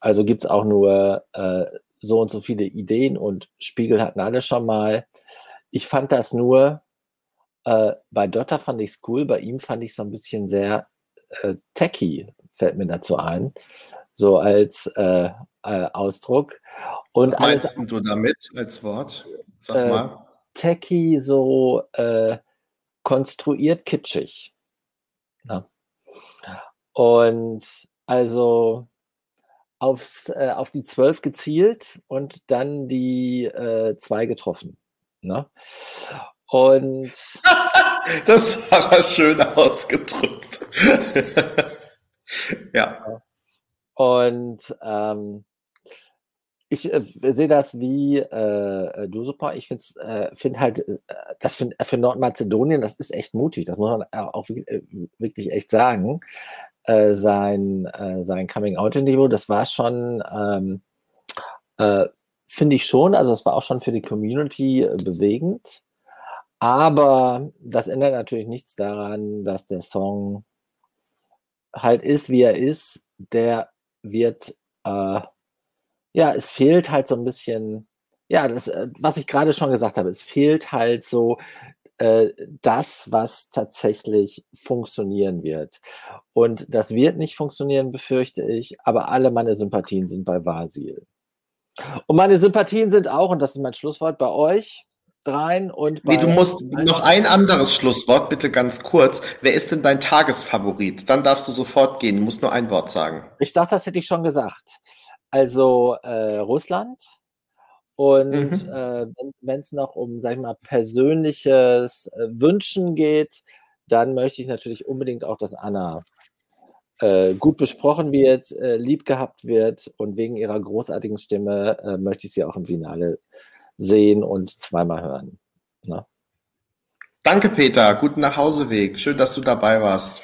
Also gibt es auch nur äh, so und so viele Ideen und Spiegel hatten alle schon mal. Ich fand das nur, äh, bei Dotter fand ich es cool, bei ihm fand ich es so ein bisschen sehr äh, techy, fällt mir dazu ein, so als äh, äh Ausdruck. Und Was meinst alles, du damit als Wort? Sag äh, mal. Techy, so äh, konstruiert kitschig. Ja. Und also aufs, auf die zwölf gezielt und dann die zwei getroffen. Ne? Und das war schön ausgedrückt. ja. Und ähm, ich äh, sehe das wie äh, du super. Ich finde äh, find halt, äh, das find, für Nordmazedonien, das ist echt mutig. Das muss man auch äh, wirklich echt sagen äh, sein, äh, sein Coming-out-Niveau, das war schon, ähm, äh, finde ich schon, also es war auch schon für die Community äh, bewegend. Aber das ändert natürlich nichts daran, dass der Song halt ist, wie er ist. Der wird, äh, ja, es fehlt halt so ein bisschen, ja, das, äh, was ich gerade schon gesagt habe, es fehlt halt so äh, das, was tatsächlich funktionieren wird. Und das wird nicht funktionieren, befürchte ich, aber alle meine Sympathien sind bei Vasil. Und meine Sympathien sind auch, und das ist mein Schlusswort, bei euch dreien und. Nee, du musst noch ein anderes Schlusswort, bitte ganz kurz. Wer ist denn dein Tagesfavorit? Dann darfst du sofort gehen. Du musst nur ein Wort sagen. Ich dachte, das hätte ich schon gesagt. Also äh, Russland, und mhm. äh, wenn es noch um, sag ich mal, persönliches äh, Wünschen geht, dann möchte ich natürlich unbedingt auch, dass Anna äh, gut besprochen wird, äh, lieb gehabt wird und wegen ihrer großartigen Stimme äh, möchte ich sie auch im Finale sehen und zweimal hören. Ne? Danke, Peter. Guten Nachhauseweg. Schön, dass du dabei warst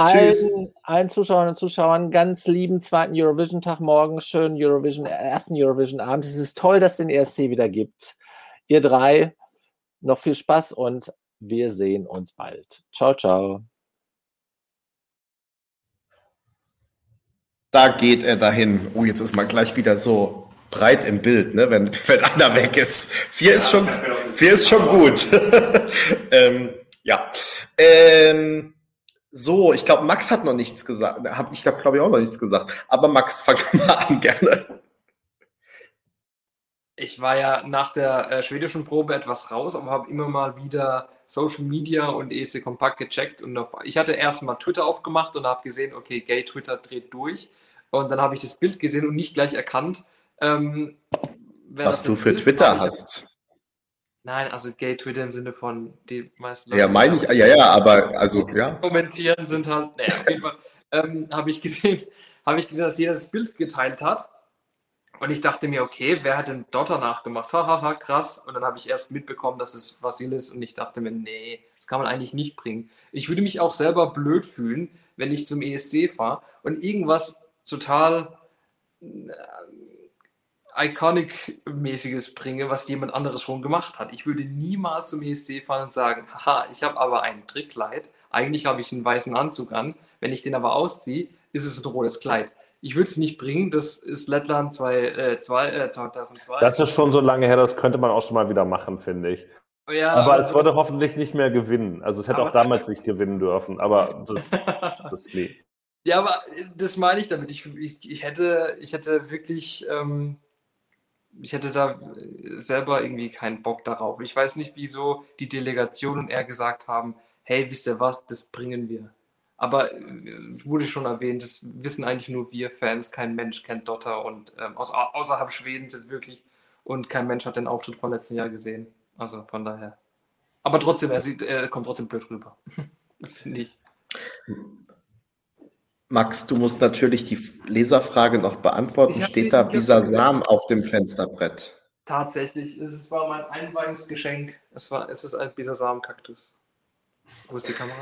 allen, allen Zuschauerinnen und Zuschauern ganz lieben zweiten Eurovision-Tag morgen, schönen Eurovision, ersten Eurovision-Abend. Es ist toll, dass es den ESC wieder gibt. Ihr drei, noch viel Spaß und wir sehen uns bald. Ciao, ciao. Da geht er dahin. Oh, jetzt ist man gleich wieder so breit im Bild, ne? wenn, wenn einer weg ist. Vier ist schon, vier ist schon gut. ähm, ja. Ähm, so, ich glaube, Max hat noch nichts gesagt. ich habe, glaube ich, auch noch nichts gesagt. Aber Max, fang mal an, gerne. Ich war ja nach der äh, schwedischen Probe etwas raus, aber habe immer mal wieder Social Media und ESC Kompakt gecheckt. Und auf, ich hatte erst mal Twitter aufgemacht und habe gesehen, okay, Gay Twitter dreht durch. Und dann habe ich das Bild gesehen und nicht gleich erkannt. Ähm, Was du für ist, Twitter hast. Nein, also Gay Twitter im Sinne von die meisten Leute. Ja, meine ich, ja, ja, aber also, ja. Kommentieren sind halt, naja, auf jeden Fall ähm, habe ich gesehen, habe ich gesehen, dass jeder das Bild geteilt hat. Und ich dachte mir, okay, wer hat denn Dotter nachgemacht? Hahaha, krass. Und dann habe ich erst mitbekommen, dass es Vasil ist. Und ich dachte mir, nee, das kann man eigentlich nicht bringen. Ich würde mich auch selber blöd fühlen, wenn ich zum ESC fahre und irgendwas total Iconic-mäßiges bringe, was jemand anderes schon gemacht hat. Ich würde niemals zum ESC fahren und sagen, haha, ich habe aber ein Trickkleid. Eigentlich habe ich einen weißen Anzug an. Wenn ich den aber ausziehe, ist es ein rotes Kleid. Ich würde es nicht bringen. Das ist Lettland 2, äh, 2, äh, 2002. Das ist schon so lange her, das könnte man auch schon mal wieder machen, finde ich. Ja, aber, aber es würde hoffentlich nicht mehr gewinnen. Also es hätte auch damals nicht gewinnen dürfen, aber das, das nee. Ja, aber das meine ich damit. Ich, ich, ich, hätte, ich hätte wirklich ähm, ich hätte da äh, selber irgendwie keinen Bock darauf. Ich weiß nicht, wieso die Delegation und er gesagt haben, hey, wisst ihr was, das bringen wir. Aber äh, wurde schon erwähnt, das wissen eigentlich nur wir Fans, kein Mensch kennt Dotter und ähm, aus, außerhalb Schwedens jetzt wirklich und kein Mensch hat den Auftritt von letzten Jahr gesehen. Also von daher. Aber trotzdem, er, sieht, er kommt trotzdem blöd rüber. Finde ich. Max, du musst natürlich die Leserfrage noch beantworten. Steht da Bisasam auf dem Fensterbrett? Tatsächlich, es war mein Einweihungsgeschenk. Es, war, es ist ein Bisasam-Kaktus. Wo ist die Kamera?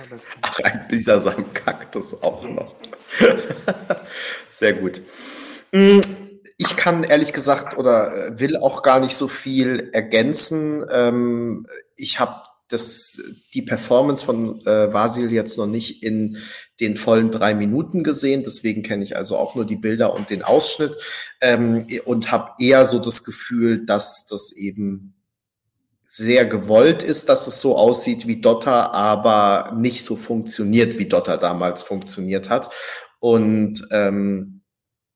Ach, ein bisasamen Kaktus auch noch. Sehr gut. Hm, ich kann ehrlich gesagt oder äh, will auch gar nicht so viel ergänzen. Ähm, ich habe das, die Performance von äh, Vasil jetzt noch nicht in den vollen drei Minuten gesehen. Deswegen kenne ich also auch nur die Bilder und den Ausschnitt ähm, und habe eher so das Gefühl, dass das eben sehr gewollt ist, dass es so aussieht wie Dotter, aber nicht so funktioniert, wie Dotter damals funktioniert hat. Und ähm,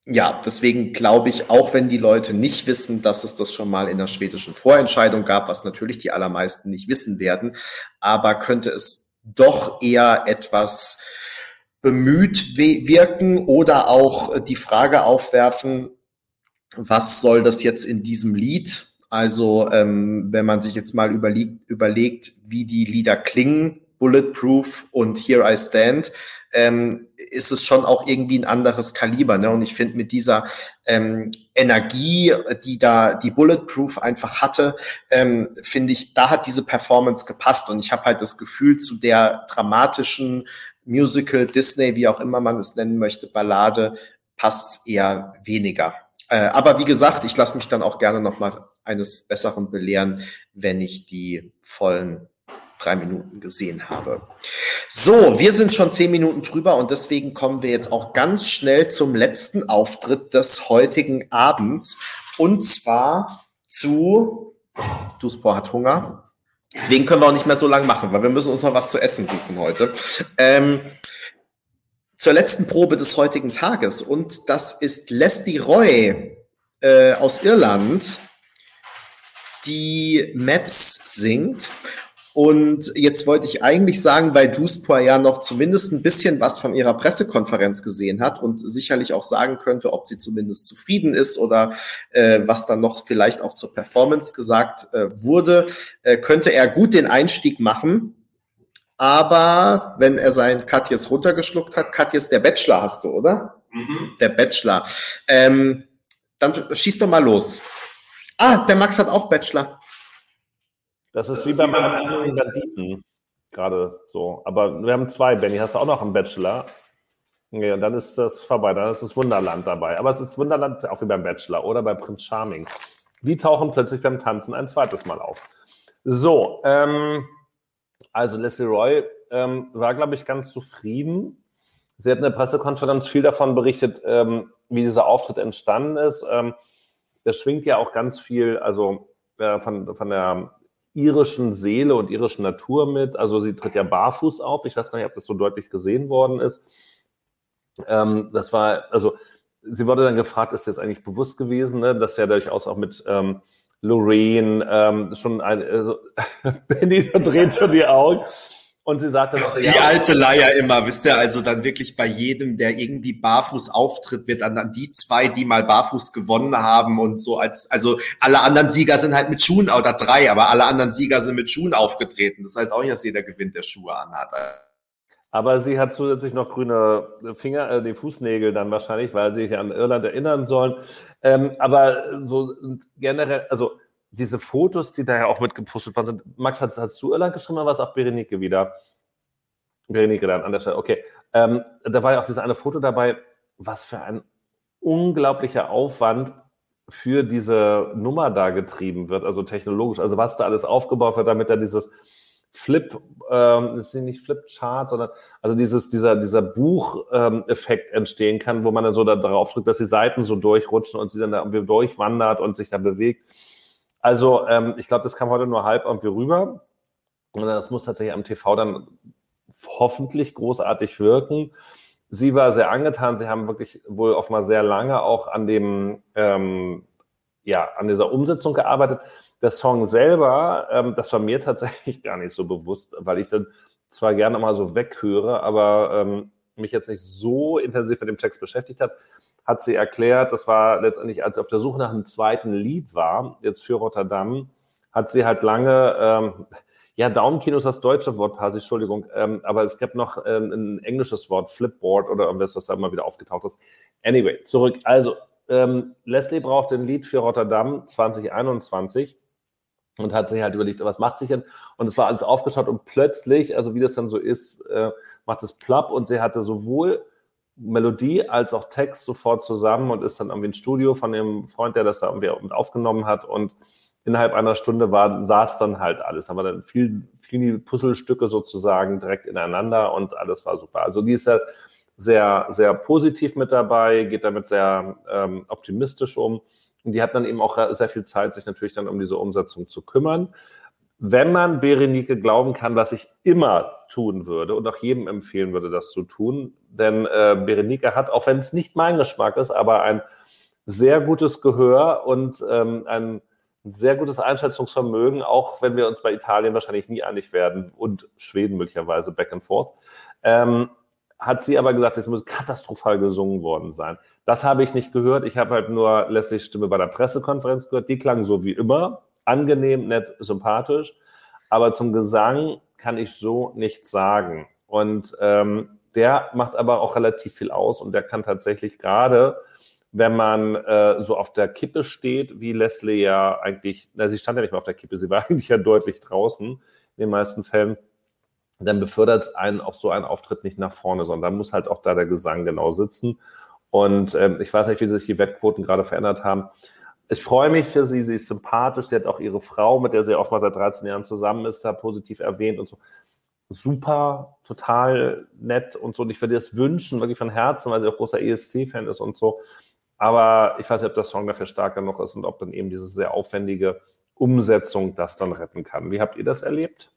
ja, deswegen glaube ich, auch wenn die Leute nicht wissen, dass es das schon mal in der schwedischen Vorentscheidung gab, was natürlich die allermeisten nicht wissen werden, aber könnte es doch eher etwas bemüht wirken oder auch die Frage aufwerfen, was soll das jetzt in diesem Lied? Also ähm, wenn man sich jetzt mal überlegt, überlegt, wie die Lieder klingen, Bulletproof und Here I Stand, ähm, ist es schon auch irgendwie ein anderes Kaliber. Ne? Und ich finde mit dieser ähm, Energie, die da die Bulletproof einfach hatte, ähm, finde ich, da hat diese Performance gepasst. Und ich habe halt das Gefühl, zu der dramatischen Musical, Disney, wie auch immer man es nennen möchte, Ballade, passt eher weniger. Äh, aber wie gesagt, ich lasse mich dann auch gerne noch mal eines Besseren belehren, wenn ich die vollen drei Minuten gesehen habe. So, wir sind schon zehn Minuten drüber und deswegen kommen wir jetzt auch ganz schnell zum letzten Auftritt des heutigen Abends und zwar zu Duspor hat Hunger. Deswegen können wir auch nicht mehr so lange machen, weil wir müssen uns noch was zu essen suchen heute. Ähm, zur letzten Probe des heutigen Tages und das ist Leslie Roy äh, aus Irland die Maps singt. Und jetzt wollte ich eigentlich sagen, weil Duspor ja noch zumindest ein bisschen was von ihrer Pressekonferenz gesehen hat und sicherlich auch sagen könnte, ob sie zumindest zufrieden ist oder äh, was dann noch vielleicht auch zur Performance gesagt äh, wurde, äh, könnte er gut den Einstieg machen. Aber wenn er sein Katjes runtergeschluckt hat, Katjes, der Bachelor hast du, oder? Mhm. Der Bachelor. Ähm, dann schieß doch mal los. Ah, der Max hat auch Bachelor. Das ist wie bei meinem anderen Banditen gerade so. Aber wir haben zwei. Benny, hast du auch noch einen Bachelor? Okay, und dann ist das vorbei. Dann ist das Wunderland dabei. Aber es ist Wunderland ist ja auch wie beim Bachelor oder bei Prinz Charming. Die tauchen plötzlich beim Tanzen ein zweites Mal auf. So, ähm, also Leslie Roy ähm, war, glaube ich, ganz zufrieden. Sie hat in der Pressekonferenz viel davon berichtet, ähm, wie dieser Auftritt entstanden ist. Ähm, das schwingt ja auch ganz viel, also äh, von, von der irischen Seele und irischen Natur mit. Also sie tritt ja barfuß auf. Ich weiß gar nicht, ob das so deutlich gesehen worden ist. Ähm, das war, also sie wurde dann gefragt, ist das eigentlich bewusst gewesen, ne? dass ja durchaus auch mit ähm, Lorraine ähm, schon ein, also, Benny dreht schon die Augen. Und sie sagte, dass die ja, alte Leier immer, wisst ihr, also dann wirklich bei jedem, der irgendwie barfuß auftritt, wird dann, dann die zwei, die mal barfuß gewonnen haben und so als, also alle anderen Sieger sind halt mit Schuhen, oder drei, aber alle anderen Sieger sind mit Schuhen aufgetreten. Das heißt auch nicht, dass jeder gewinnt, der Schuhe anhat. Aber sie hat zusätzlich noch grüne Finger, äh, die Fußnägel dann wahrscheinlich, weil sie sich an Irland erinnern sollen. Ähm, aber so generell, also diese Fotos, die da ja auch mitgepostet worden sind. Max, hast, hast du Irland geschrieben oder was auch Berenike wieder? Berenike dann an der Stelle, okay. Ähm, da war ja auch dieses eine Foto dabei, was für ein unglaublicher Aufwand für diese Nummer da getrieben wird, also technologisch. Also was da alles aufgebaut wird, damit da dieses Flip, ähm, ist nicht Flipchart, sondern also dieses, dieser, dieser Bucheffekt ähm, entstehen kann, wo man dann so da drauf drückt, dass die Seiten so durchrutschen und sie dann da irgendwie durchwandert und sich da bewegt. Also ähm, ich glaube, das kam heute nur halb irgendwie rüber. Und das muss tatsächlich am TV dann hoffentlich großartig wirken. Sie war sehr angetan. Sie haben wirklich wohl mal sehr lange auch an dem, ähm, ja, an dieser Umsetzung gearbeitet. Der Song selber, ähm, das war mir tatsächlich gar nicht so bewusst, weil ich dann zwar gerne mal so weghöre, aber ähm, mich jetzt nicht so intensiv mit dem Text beschäftigt hat hat sie erklärt, das war letztendlich, als sie auf der Suche nach einem zweiten Lied war, jetzt für Rotterdam, hat sie halt lange, ähm, ja, Daumenkino ist das deutsche Wort, Pasi, Entschuldigung, ähm, aber es gab noch ähm, ein englisches Wort, Flipboard oder irgendwas, was da immer wieder aufgetaucht ist. Anyway, zurück. Also, ähm, Leslie braucht ein Lied für Rotterdam 2021 und hat sich halt überlegt, was macht sich denn? Und es war alles aufgeschaut und plötzlich, also wie das dann so ist, äh, macht es plapp und sie hatte sowohl Melodie als auch Text sofort zusammen und ist dann irgendwie ins Studio von dem Freund, der das da irgendwie mit aufgenommen hat und innerhalb einer Stunde war, saß dann halt alles. Haben wir dann viel, viel Puzzlestücke sozusagen direkt ineinander und alles war super. Also die ist ja sehr, sehr positiv mit dabei, geht damit sehr ähm, optimistisch um. Und die hat dann eben auch sehr viel Zeit, sich natürlich dann um diese Umsetzung zu kümmern. Wenn man Berenike glauben kann, was ich immer tun würde und auch jedem empfehlen würde, das zu tun, denn äh, Berenike hat, auch wenn es nicht mein Geschmack ist, aber ein sehr gutes Gehör und ähm, ein sehr gutes Einschätzungsvermögen, auch wenn wir uns bei Italien wahrscheinlich nie einig werden und Schweden möglicherweise back and forth. Ähm, hat sie aber gesagt, es muss katastrophal gesungen worden sein. Das habe ich nicht gehört. Ich habe halt nur Leslie's Stimme bei der Pressekonferenz gehört. Die klang so wie immer. Angenehm, nett, sympathisch. Aber zum Gesang kann ich so nichts sagen. Und ähm, der macht aber auch relativ viel aus und der kann tatsächlich gerade, wenn man äh, so auf der Kippe steht, wie Leslie ja eigentlich, na, sie stand ja nicht mehr auf der Kippe, sie war eigentlich ja deutlich draußen in den meisten Fällen dann befördert es einen auch so ein Auftritt nicht nach vorne, sondern muss halt auch da der Gesang genau sitzen. Und ähm, ich weiß nicht, wie sich die Wettquoten gerade verändert haben. Ich freue mich für sie, sie ist sympathisch. Sie hat auch ihre Frau, mit der sie mal seit 13 Jahren zusammen ist, da positiv erwähnt und so. Super, total nett und so. Und ich würde das wünschen, wirklich von Herzen, weil sie auch großer ESC-Fan ist und so. Aber ich weiß nicht, ob der Song dafür stark genug ist und ob dann eben diese sehr aufwendige Umsetzung das dann retten kann. Wie habt ihr das erlebt?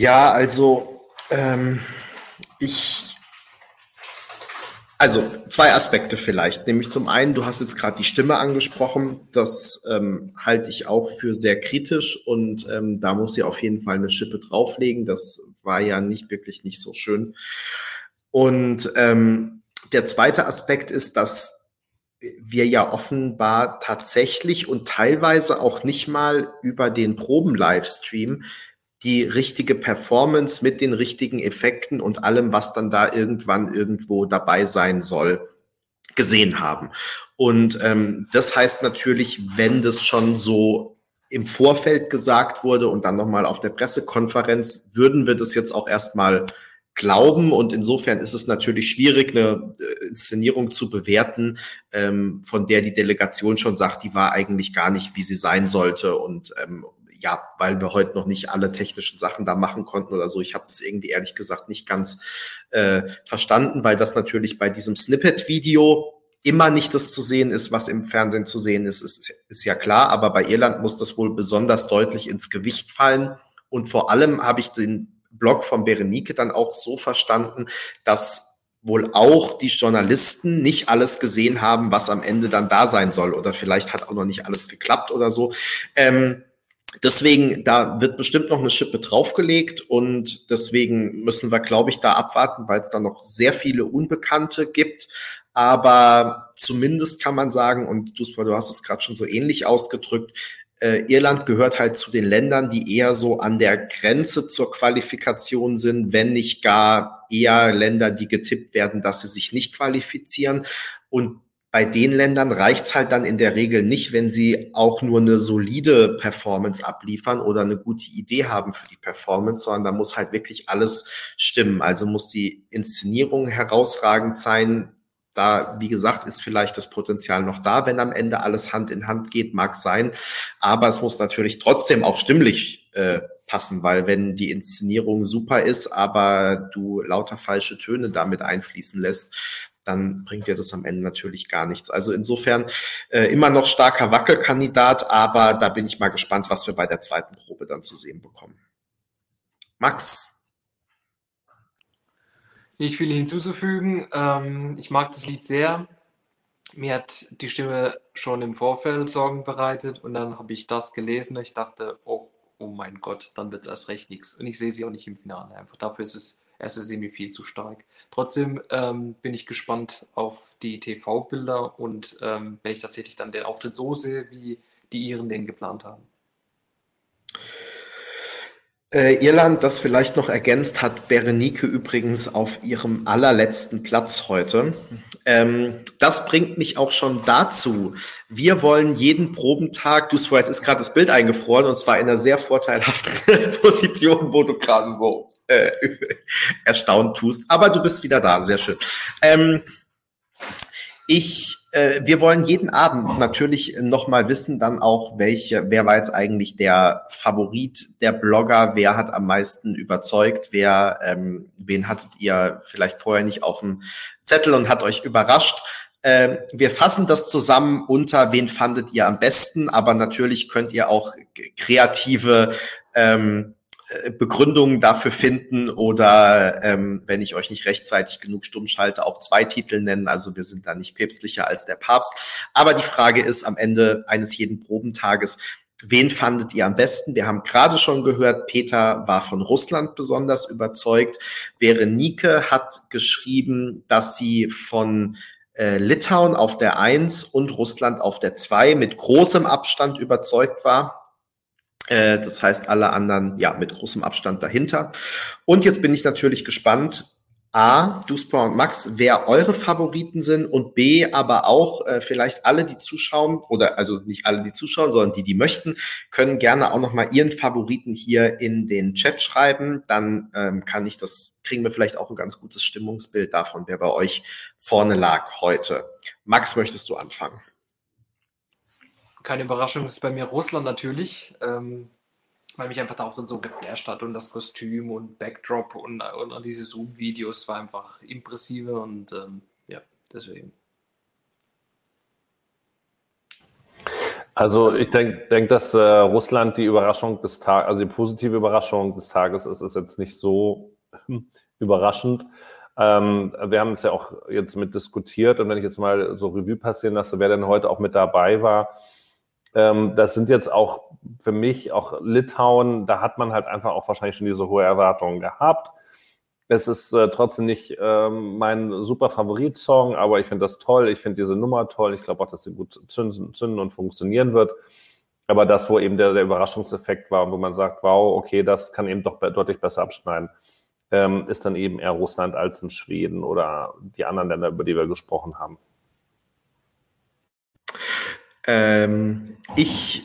Ja, also ähm, ich, also zwei Aspekte vielleicht. Nämlich zum einen, du hast jetzt gerade die Stimme angesprochen. Das ähm, halte ich auch für sehr kritisch und ähm, da muss sie auf jeden Fall eine Schippe drauflegen. Das war ja nicht wirklich nicht so schön. Und ähm, der zweite Aspekt ist, dass wir ja offenbar tatsächlich und teilweise auch nicht mal über den Proben-Livestream die richtige Performance mit den richtigen Effekten und allem, was dann da irgendwann irgendwo dabei sein soll, gesehen haben. Und ähm, das heißt natürlich, wenn das schon so im Vorfeld gesagt wurde und dann nochmal auf der Pressekonferenz, würden wir das jetzt auch erstmal glauben. Und insofern ist es natürlich schwierig, eine äh, Inszenierung zu bewerten, ähm, von der die Delegation schon sagt, die war eigentlich gar nicht, wie sie sein sollte. Und ähm, ja, weil wir heute noch nicht alle technischen Sachen da machen konnten oder so. Ich habe das irgendwie ehrlich gesagt nicht ganz äh, verstanden, weil das natürlich bei diesem Snippet-Video immer nicht das zu sehen ist, was im Fernsehen zu sehen ist, ist, ist ja klar. Aber bei Irland muss das wohl besonders deutlich ins Gewicht fallen. Und vor allem habe ich den Blog von Berenike dann auch so verstanden, dass wohl auch die Journalisten nicht alles gesehen haben, was am Ende dann da sein soll. Oder vielleicht hat auch noch nicht alles geklappt oder so. Ähm, Deswegen, da wird bestimmt noch eine Schippe draufgelegt und deswegen müssen wir, glaube ich, da abwarten, weil es da noch sehr viele Unbekannte gibt. Aber zumindest kann man sagen, und du, hast es gerade schon so ähnlich ausgedrückt, äh, Irland gehört halt zu den Ländern, die eher so an der Grenze zur Qualifikation sind, wenn nicht gar eher Länder, die getippt werden, dass sie sich nicht qualifizieren. Und bei den Ländern reicht's halt dann in der Regel nicht, wenn sie auch nur eine solide Performance abliefern oder eine gute Idee haben für die Performance, sondern da muss halt wirklich alles stimmen. Also muss die Inszenierung herausragend sein. Da, wie gesagt, ist vielleicht das Potenzial noch da, wenn am Ende alles Hand in Hand geht, mag sein. Aber es muss natürlich trotzdem auch stimmlich äh, passen, weil wenn die Inszenierung super ist, aber du lauter falsche Töne damit einfließen lässt, dann bringt dir das am Ende natürlich gar nichts. Also insofern äh, immer noch starker Wackelkandidat, aber da bin ich mal gespannt, was wir bei der zweiten Probe dann zu sehen bekommen. Max. Ich will hinzuzufügen, ähm, ich mag das Lied sehr. Mir hat die Stimme schon im Vorfeld Sorgen bereitet und dann habe ich das gelesen und ich dachte, oh, oh mein Gott, dann wird es erst recht nichts. Und ich sehe sie auch nicht im Finale. Einfach dafür ist es erste Semi viel zu stark. Trotzdem ähm, bin ich gespannt auf die TV-Bilder und ähm, wenn ich tatsächlich dann den Auftritt so sehe, wie die Iren den geplant haben. Äh, Irland, das vielleicht noch ergänzt, hat Berenike übrigens auf ihrem allerletzten Platz heute. Ähm, das bringt mich auch schon dazu. Wir wollen jeden Probentag, du jetzt ist gerade das Bild eingefroren und zwar in einer sehr vorteilhaften Position, wo du gerade so äh, erstaunt tust. Aber du bist wieder da, sehr schön. Ähm, ich, äh, wir wollen jeden Abend natürlich nochmal wissen, dann auch, welche, wer war jetzt eigentlich der Favorit der Blogger, wer hat am meisten überzeugt, wer, ähm, wen hattet ihr vielleicht vorher nicht auf dem Zettel und hat euch überrascht. Ähm, wir fassen das zusammen unter, wen fandet ihr am besten, aber natürlich könnt ihr auch kreative ähm, äh, Begründungen dafür finden oder ähm, wenn ich euch nicht rechtzeitig genug stumm schalte, auch zwei Titel nennen. Also wir sind da nicht päpstlicher als der Papst. Aber die Frage ist am Ende eines jeden Probentages, wen fandet ihr am besten? Wir haben gerade schon gehört, Peter war von Russland besonders überzeugt. Berenike hat geschrieben, dass sie von äh, Litauen auf der Eins und Russland auf der Zwei mit großem Abstand überzeugt war. Äh, das heißt, alle anderen ja mit großem Abstand dahinter. Und jetzt bin ich natürlich gespannt, A, Duspa und Max, wer eure Favoriten sind und B, aber auch äh, vielleicht alle, die zuschauen oder also nicht alle, die zuschauen, sondern die, die möchten, können gerne auch nochmal ihren Favoriten hier in den Chat schreiben. Dann ähm, kann ich das, kriegen wir vielleicht auch ein ganz gutes Stimmungsbild davon, wer bei euch vorne lag heute. Max, möchtest du anfangen? Keine Überraschung, ist bei mir Russland natürlich, ähm, weil mich einfach darauf dann so geflasht hat und das Kostüm und Backdrop und, und diese Zoom-Videos war einfach impressive und ähm, ja, deswegen. Also ich denke, denk, dass äh, Russland die Überraschung des Tages, also die positive Überraschung des Tages ist, ist jetzt nicht so überraschend. Ähm, wir haben es ja auch jetzt mit diskutiert und wenn ich jetzt mal so Revue passieren lasse, wer denn heute auch mit dabei war, ähm, das sind jetzt auch für mich auch Litauen, da hat man halt einfach auch wahrscheinlich schon diese hohe Erwartungen gehabt. Es ist äh, trotzdem nicht ähm, mein super Favoritsong, aber ich finde das toll. Ich finde diese Nummer toll. Ich glaube auch, dass sie gut zünden, zünden, und funktionieren wird. Aber das, wo eben der, der, Überraschungseffekt war, wo man sagt, wow, okay, das kann eben doch deutlich besser abschneiden, ähm, ist dann eben eher Russland als in Schweden oder die anderen Länder, über die wir gesprochen haben. Ähm, ich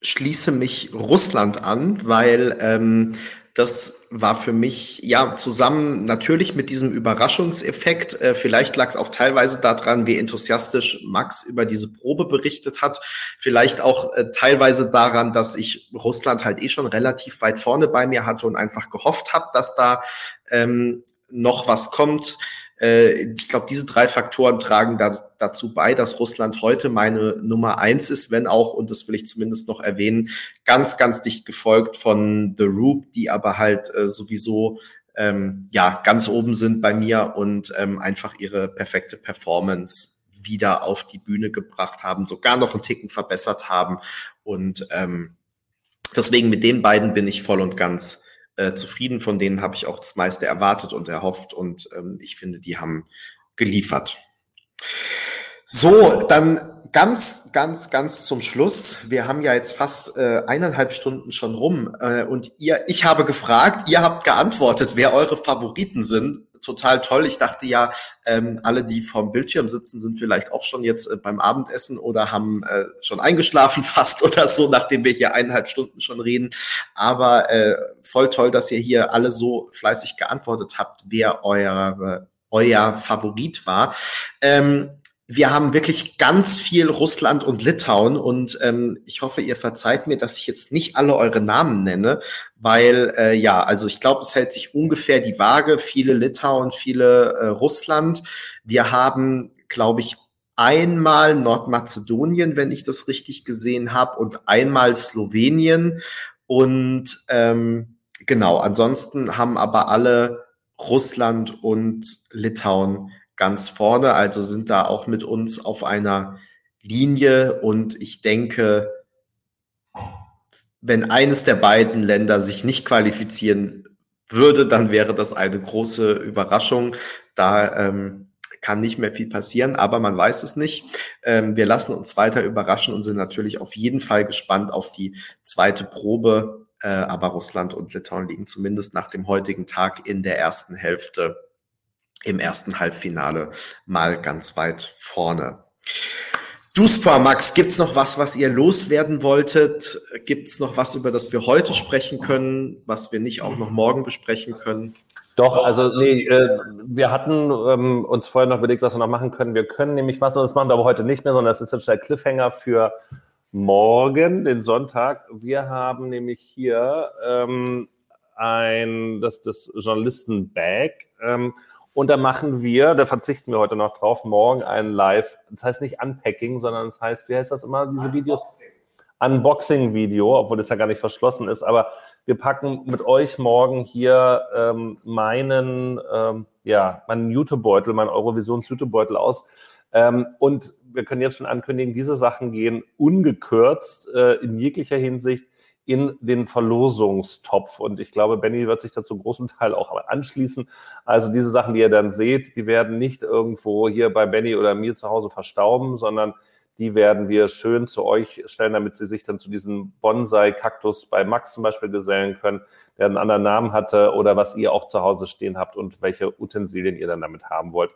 schließe mich Russland an, weil ähm, das war für mich ja zusammen natürlich mit diesem Überraschungseffekt. Äh, vielleicht lag es auch teilweise daran, wie enthusiastisch Max über diese Probe berichtet hat. Vielleicht auch äh, teilweise daran, dass ich Russland halt eh schon relativ weit vorne bei mir hatte und einfach gehofft habe, dass da ähm, noch was kommt. Äh, ich glaube, diese drei Faktoren tragen da, dazu bei, dass Russland heute meine Nummer eins ist, wenn auch, und das will ich zumindest noch erwähnen, ganz, ganz dicht gefolgt von The Roop, die aber halt äh, sowieso ähm, ja ganz oben sind bei mir und ähm, einfach ihre perfekte Performance wieder auf die Bühne gebracht haben, sogar noch einen Ticken verbessert haben. Und ähm, deswegen mit den beiden bin ich voll und ganz äh, zufrieden. Von denen habe ich auch das meiste erwartet und erhofft und ähm, ich finde, die haben geliefert. So, dann ganz, ganz, ganz zum Schluss. Wir haben ja jetzt fast äh, eineinhalb Stunden schon rum äh, und ihr, ich habe gefragt, ihr habt geantwortet, wer eure Favoriten sind total toll. Ich dachte ja, ähm, alle, die vorm Bildschirm sitzen, sind vielleicht auch schon jetzt äh, beim Abendessen oder haben äh, schon eingeschlafen fast oder so, nachdem wir hier eineinhalb Stunden schon reden. Aber äh, voll toll, dass ihr hier alle so fleißig geantwortet habt, wer euer, euer Favorit war. Ähm, wir haben wirklich ganz viel Russland und Litauen und ähm, ich hoffe, ihr verzeiht mir, dass ich jetzt nicht alle eure Namen nenne, weil äh, ja, also ich glaube, es hält sich ungefähr die Waage, viele Litauen, viele äh, Russland. Wir haben, glaube ich, einmal Nordmazedonien, wenn ich das richtig gesehen habe, und einmal Slowenien und ähm, genau, ansonsten haben aber alle Russland und Litauen ganz vorne, also sind da auch mit uns auf einer Linie und ich denke, wenn eines der beiden Länder sich nicht qualifizieren würde, dann wäre das eine große Überraschung. Da ähm, kann nicht mehr viel passieren, aber man weiß es nicht. Ähm, wir lassen uns weiter überraschen und sind natürlich auf jeden Fall gespannt auf die zweite Probe. Äh, aber Russland und Litauen liegen zumindest nach dem heutigen Tag in der ersten Hälfte im ersten Halbfinale mal ganz weit vorne. Duspor, Max, gibt's noch was, was ihr loswerden wolltet? Gibt's noch was, über das wir heute sprechen können, was wir nicht auch noch morgen besprechen können? Doch, also nee, äh, wir hatten ähm, uns vorher noch überlegt, was wir noch machen können. Wir können nämlich was, und das machen wir aber heute nicht mehr, sondern das ist jetzt der Cliffhanger für morgen, den Sonntag. Wir haben nämlich hier ähm, ein, das, das Journalisten-Bag. Ähm, und da machen wir, da verzichten wir heute noch drauf, morgen ein Live, das heißt nicht Unpacking, sondern das heißt, wie heißt das immer, diese Videos? Unboxing-Video, obwohl das ja gar nicht verschlossen ist, aber wir packen mit euch morgen hier ähm, meinen, ähm, ja, meinen Jutebeutel, meinen Eurovisions-Jutebeutel aus. Ähm, und wir können jetzt schon ankündigen, diese Sachen gehen ungekürzt äh, in jeglicher Hinsicht in den Verlosungstopf. Und ich glaube, Benny wird sich dazu großen Teil auch anschließen. Also diese Sachen, die ihr dann seht, die werden nicht irgendwo hier bei Benny oder mir zu Hause verstauben, sondern die werden wir schön zu euch stellen, damit sie sich dann zu diesem Bonsai-Kaktus bei Max zum Beispiel gesellen können, der einen anderen Namen hatte oder was ihr auch zu Hause stehen habt und welche Utensilien ihr dann damit haben wollt.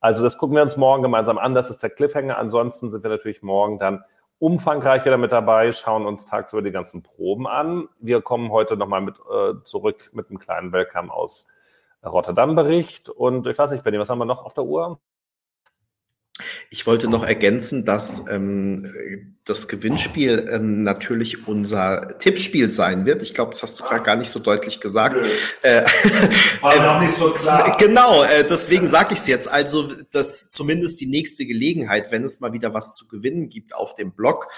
Also das gucken wir uns morgen gemeinsam an. Das ist der Cliffhanger. Ansonsten sind wir natürlich morgen dann umfangreich wieder mit dabei, schauen uns tagsüber die ganzen Proben an. Wir kommen heute nochmal mit äh, zurück mit einem kleinen Welcome aus Rotterdam-Bericht. Und ich weiß nicht, Benny, was haben wir noch auf der Uhr? Ich wollte noch ergänzen, dass ähm, das Gewinnspiel ähm, natürlich unser Tippspiel sein wird. Ich glaube, das hast du gerade gar nicht so deutlich gesagt. Äh, War noch nicht so klar. Genau, äh, deswegen sage ich es jetzt. Also, dass zumindest die nächste Gelegenheit, wenn es mal wieder was zu gewinnen gibt auf dem Blog,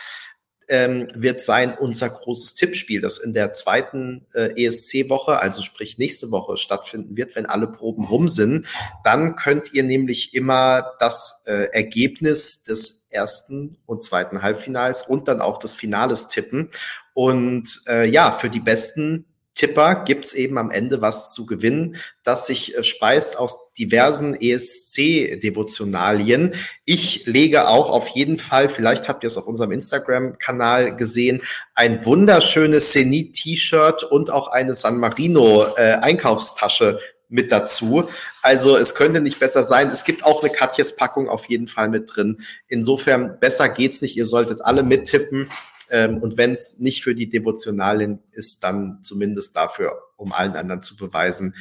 ähm, wird sein unser großes Tippspiel, das in der zweiten äh, ESC-Woche, also sprich nächste Woche stattfinden wird, wenn alle Proben rum sind. Dann könnt ihr nämlich immer das äh, Ergebnis des ersten und zweiten Halbfinals und dann auch des Finales tippen. Und äh, ja, für die besten Tipper gibt's eben am Ende was zu gewinnen, das sich äh, speist aus diversen ESC-Devotionalien. Ich lege auch auf jeden Fall, vielleicht habt ihr es auf unserem Instagram-Kanal gesehen, ein wunderschönes Zenit-T-Shirt und auch eine San Marino-Einkaufstasche äh, mit dazu. Also es könnte nicht besser sein. Es gibt auch eine Katjes-Packung auf jeden Fall mit drin. Insofern besser geht's nicht. Ihr solltet alle mittippen. Ähm, und wenn es nicht für die Devotionalin ist, dann zumindest dafür, um allen anderen zu beweisen,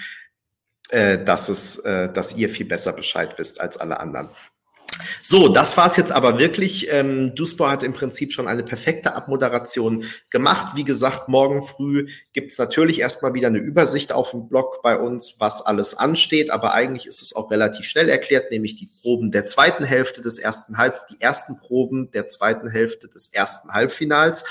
äh, dass es, äh, dass ihr viel besser Bescheid wisst als alle anderen. So, das war's jetzt aber wirklich. Ähm, Duspor hat im Prinzip schon eine perfekte Abmoderation gemacht. Wie gesagt, morgen früh gibt's natürlich erstmal wieder eine Übersicht auf dem Blog bei uns, was alles ansteht. Aber eigentlich ist es auch relativ schnell erklärt, nämlich die Proben der zweiten Hälfte des ersten Halb, die ersten Proben der zweiten Hälfte des ersten Halbfinals.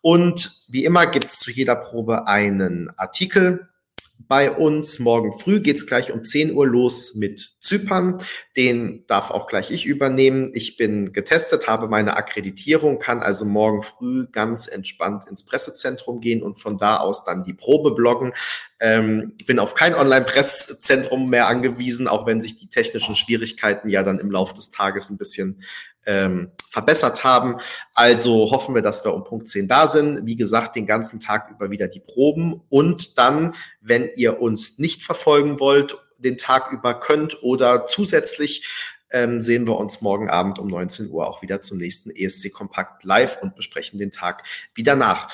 Und wie immer gibt's zu jeder Probe einen Artikel, bei uns. Morgen früh geht's gleich um 10 Uhr los mit Zypern. Den darf auch gleich ich übernehmen. Ich bin getestet, habe meine Akkreditierung, kann also morgen früh ganz entspannt ins Pressezentrum gehen und von da aus dann die Probe bloggen. Ähm, bin auf kein Online-Presszentrum mehr angewiesen, auch wenn sich die technischen Schwierigkeiten ja dann im Laufe des Tages ein bisschen ähm, verbessert haben. Also hoffen wir, dass wir um Punkt 10 da sind. Wie gesagt, den ganzen Tag über wieder die Proben. Und dann, wenn ihr uns nicht verfolgen wollt, den Tag über könnt oder zusätzlich ähm, sehen wir uns morgen Abend um 19 Uhr auch wieder zum nächsten ESC Kompakt live und besprechen den Tag wieder nach.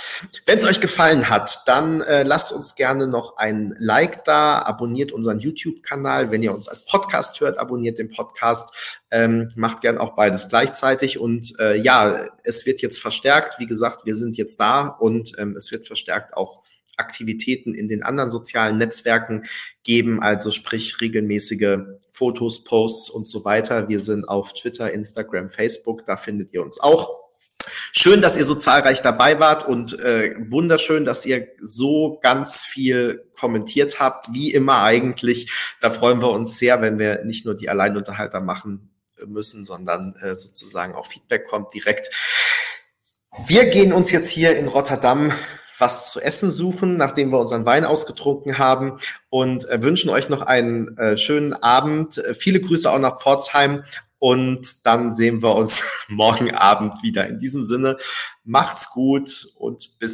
Wenn es euch gefallen hat, dann äh, lasst uns gerne noch ein Like da, abonniert unseren YouTube-Kanal. Wenn ihr uns als Podcast hört, abonniert den Podcast. Ähm, macht gern auch beides gleichzeitig. Und äh, ja, es wird jetzt verstärkt. Wie gesagt, wir sind jetzt da und ähm, es wird verstärkt auch Aktivitäten in den anderen sozialen Netzwerken geben, also sprich regelmäßige Fotos, Posts und so weiter. Wir sind auf Twitter, Instagram, Facebook, da findet ihr uns auch. Schön, dass ihr so zahlreich dabei wart und äh, wunderschön, dass ihr so ganz viel kommentiert habt, wie immer eigentlich. Da freuen wir uns sehr, wenn wir nicht nur die Alleinunterhalter machen müssen, sondern äh, sozusagen auch Feedback kommt direkt. Wir gehen uns jetzt hier in Rotterdam was zu essen suchen, nachdem wir unseren Wein ausgetrunken haben und äh, wünschen euch noch einen äh, schönen Abend. Äh, viele Grüße auch nach Pforzheim und dann sehen wir uns morgen Abend wieder. In diesem Sinne, macht's gut und bis